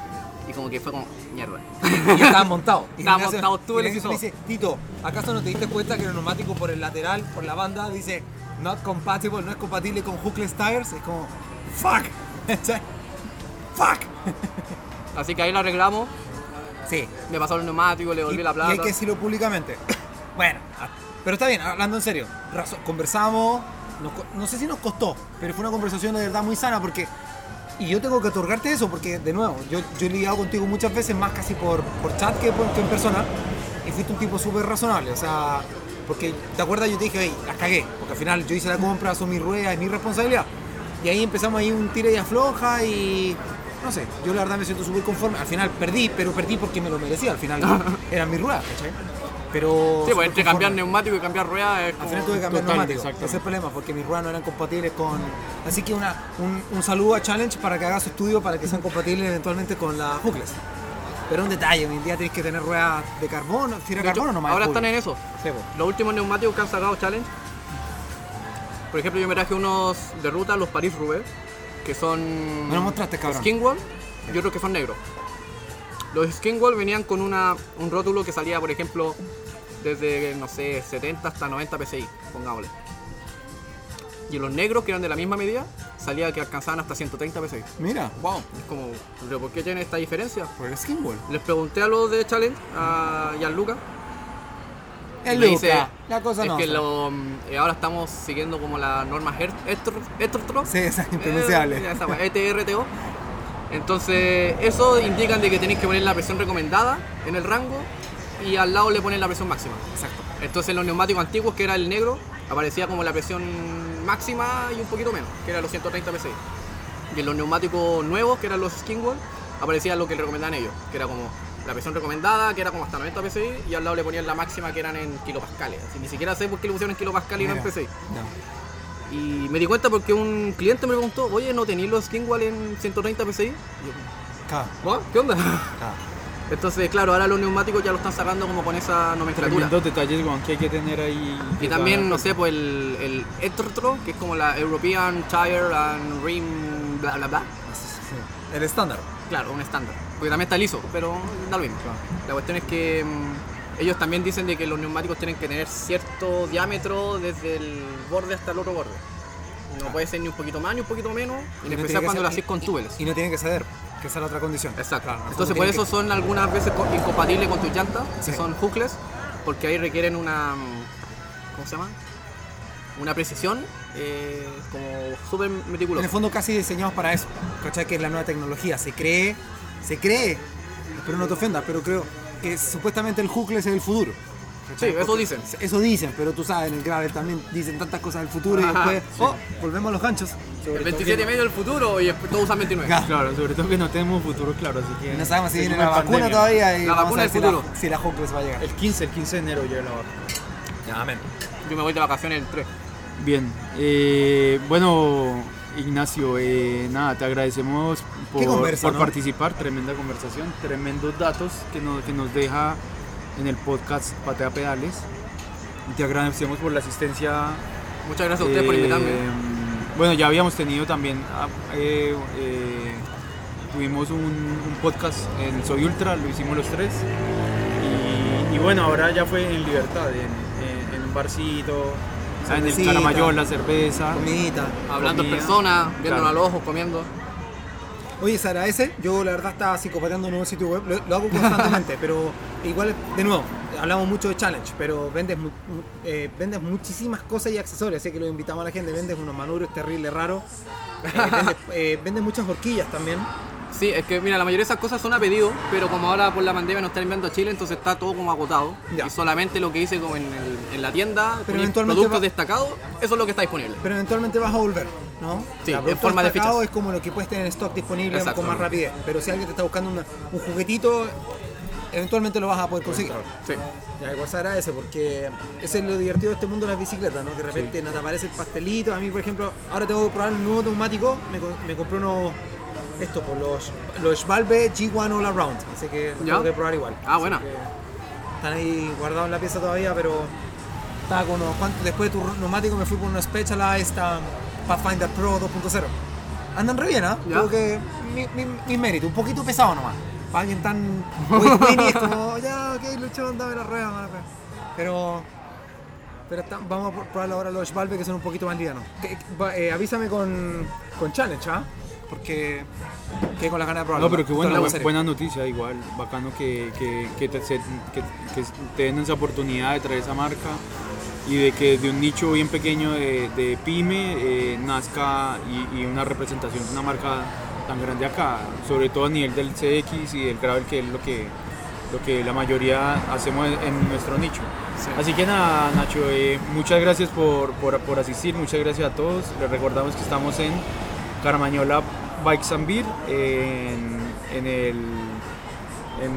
Y como que fue como, mierda. Y estaban montados. Y Estaban montados tú, y dice, Tito, ¿acaso no te diste cuenta que el neumático por el lateral, por la banda, dice not compatible, no es compatible con hookless tires? Es como, fuck. fuck. Así que ahí lo arreglamos, Sí. me pasaron el neumático, le volví y, la y plata. hay que decirlo públicamente. bueno, ah, pero está bien, hablando en serio. conversamos, nos no sé si nos costó, pero fue una conversación de verdad muy sana porque... Y yo tengo que otorgarte eso porque, de nuevo, yo, yo he lidiado contigo muchas veces, más casi por, por chat que, por- que en persona, y fuiste un tipo súper razonable, o sea... Porque, ¿te acuerdas? Yo te dije, hey, las cagué, porque al final yo hice la compra, son mis ruedas, es mi responsabilidad. Y ahí empezamos ahí un tira y afloja y... No sé, yo la verdad me siento súper conforme. Al final perdí, pero perdí porque me lo merecía. Al final eran mis ruedas, ¿cachai? Pero... Sí, pues entre cambiar neumático y cambiar ruedas es Al final tuve que cambiar exactamente. Ese es el problema, porque mis ruedas no eran compatibles con... Así que una, un, un saludo a Challenge para que haga su estudio para que sean compatibles eventualmente con la Hookless. Pero un detalle, hoy en día tienes que tener ruedas de carbono, fibra de carbono nomás. ahora es están en eso. Sí, po. Los últimos neumáticos que han sacado Challenge. Por ejemplo, yo me traje unos de ruta, los Paris Roubaix, que son. Me lo mostraste, cabrón. Skinwall y otros que son negros. Los Skinwall venían con una, un rótulo que salía, por ejemplo, desde, no sé, 70 hasta 90 PSI, pongámosle. Y los negros, que eran de la misma medida, salía que alcanzaban hasta 130 PSI. Mira, wow, Es como, ¿pero por qué tiene esta diferencia? por el skinwall. Les pregunté a los de Challenge, a Gianluca, El me Luca, dice, la cosa es no. que lo, eh, ahora estamos siguiendo como la norma ETRTRO. Sí, esa es impronunciable. Eh, wea, ETRTO. Entonces, eso indican de que tenéis que poner la presión recomendada en el rango y al lado le ponen la presión máxima. Exacto. Entonces, en los neumáticos antiguos, que era el negro, aparecía como la presión máxima y un poquito menos, que era los 130 PSI. Y en los neumáticos nuevos, que eran los Skinwall, aparecía lo que le recomendaban ellos, que era como la presión recomendada, que era como hasta 90 PSI, y al lado le ponían la máxima, que eran en kilopascales. Así, ni siquiera sé por qué le pusieron en kilopascal y no en. PSI. Ya. Y me di cuenta porque un cliente me preguntó, oye, ¿no tenéis los Skinwall en 130 PSI? Y yo, Ca, "¿What? ¿Qué onda? Entonces, claro, ahora los neumáticos ya lo están sacando como con esa nomenclatura. Tremendos detalles, Juan, que hay que tener ahí. Y también, no sé, pues el, el ETRTRO, que es como la European Tire and Rim, bla bla bla. El estándar. Claro, un estándar. Porque también está liso, pero da lo mismo. La cuestión es que mm, ellos también dicen de que los neumáticos tienen que tener cierto diámetro desde el borde hasta el otro borde. No puede ser ni un poquito más ni un poquito menos, Y en no especial cuando ser- lo haces con y- túbeles. Y no tiene que ceder, que esa es la otra condición. Exacto. Claro, Entonces por eso que- son algunas veces co- incompatibles con tus llantas, Sí. que son hookless, porque ahí requieren una... mm, ¿Cómo se llama? Una precisión eh, como súper En meticulosa. el fondo casi diseñados para eso, ¿cachai? Que es la nueva tecnología, se cree se cree, espero no te ofendas, pero creo que supuestamente el Hookles es el futuro. Sí, eso dicen. Eso dicen, pero tú sabes, en el Gravel también dicen tantas cosas del futuro y después, oh, volvemos a los ganchos. El 27 y medio del futuro y después todos usan 29. Claro. Claro, sobre todo que no tenemos futuro claro, así que... No sabemos si viene la vacuna todavía y La vacuna del si la- futuro. si la Hookles va a llegar. El 15, el 15 de enero llega la vacuna. Ya, amén. Yo me voy de vacaciones el 3. Bien, eh, bueno, Ignacio, eh, nada, te agradecemos por, Qué conversa, por ¿no? participar, tremenda conversación, tremendos datos que nos, que nos deja en el podcast Patea Pedales. Y te agradecemos por la asistencia. Muchas gracias a ustedes por eh, invitarme. Bueno, ya habíamos tenido también, ah, eh, eh, tuvimos un, un podcast en Soy Ultra, lo hicimos los tres. Y, y bueno, ahora ya fue en libertad, en, en- en un barcito, en el. Caramayola, cerveza. Comidita. Hablando en persona, viéndonos Claro. a los ojos, comiendo. Oye, se agradece. Yo la verdad estaba psicopateando un nuevo sitio web. Lo, lo hago constantemente, pero igual, de nuevo, hablamos mucho de challenge, pero vendes, eh, vendes muchísimas cosas y accesorios. Así que lo invitamos a la gente. Vendes unos manubrios terribles, raros. Eh, vendes, eh, vendes muchas horquillas también. Sí, es que mira, la mayoría de esas cosas son a pedido, pero como ahora por la pandemia no están enviando a Chile, entonces está todo como agotado. Ya. Y solamente lo que hice como en, el- en la tienda, Pero eventualmente productos va- destacados, eso es lo que está disponible. Pero eventualmente vas a volver, ¿no? Sí, en forma de destacado fichas. es como lo que puedes tener en stock disponible Exacto. con más rapidez. Pero si alguien te está buscando una- un juguetito, eventualmente lo vas a poder conseguir. Sí. Ya, igual se agradece porque ese es lo divertido de este mundo de las bicicletas, ¿no? Que de repente no te aparece el pastelito. A mí, por ejemplo, ahora tengo que probar un nuevo neumático. Me, me compré unos. Esto, por los, los Schwalbe G1 All Around. Así que los ¿Ya? tengo que probar igual. Ah, Así buena. Están ahí guardados en la pieza todavía, pero. Estaba con unos cuantos. Después de tu neumático me fui por una Specialized um, Pathfinder Pro 2.0. Andan re bien, ¿ah? ¿Ya? Creo que mi, mi, mis méritos, un poquito pesado nomás. Para alguien tan mini es como, ya, ok, luchón, dame la rueda, mala rueda. Pero, pero está- vamos a probar ahora los Valve que son un poquito más livianos. Eh, avísame con, con Challenge, ¿ah? Porque quedé con la ganas de probarlo. No, pero qué buena, buena noticia, igual, bacano que, que, que te, se- que, que te den esa oportunidad de traer esa marca y de que de un nicho bien pequeño de, de pyme eh, nazca y, y una representación de una marca tan grande acá, sobre todo a nivel del CX y del gravel que es lo que, lo que la mayoría hacemos en, en nuestro nicho. Sí. Así que nada, Nacho, eh, muchas gracias por, por, por asistir, muchas gracias a todos. Les recordamos que estamos en Caramañola Bikes and Beer, en, en el en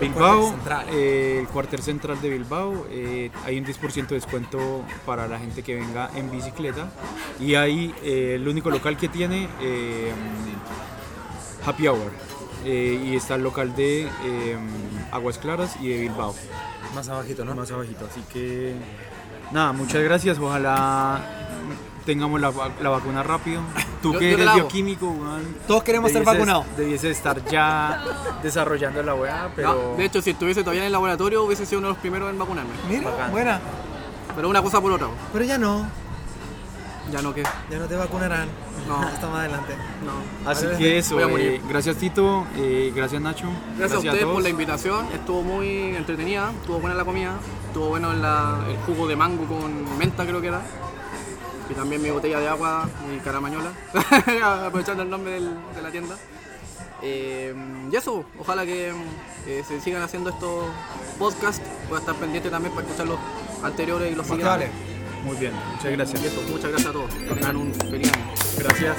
Bilbao, cuartel central. eh, el cuartel central de Bilbao. eh, hay un 10% de descuento para la gente que venga en bicicleta. Y hay eh, el único local que tiene Happy Hour. y está el local de Aguas Claras y de Bilbao Más abajito, ¿no? más abajito. Así que nada, muchas gracias. Ojalá tengamos la, la vacuna rápido. Tú Yo- que yo eres bioquímico, weón, Todos queremos ser vacunados. Debiese estar ya desarrollando la weá, pero No, de hecho, si estuviese todavía en el laboratorio, hubiese sido uno de los primeros en vacunarme. Mira, Bacán. buena. Pero una cosa por otra. Pero ya no, Ya no que. ya no te vacunarán. No. Hasta más adelante. No. así que eso. voy a eh, gracias Tito, eh, gracias Nacho, Gracias, a ustedes todos. por la invitación, estuvo muy entretenida, estuvo buena la comida, estuvo bueno la- el jugo de mango con menta creo que era. Y también mi botella de agua, mi caramañola, aprovechando el nombre del- de la tienda. Eh, y eso, ojalá que eh, se sigan haciendo estos podcasts, voy a estar pendiente también para escuchar los anteriores y los que siguientes. Muy bien, muchas gracias. Y eso, muchas gracias a todos, que tengan un feliz año. Gracias.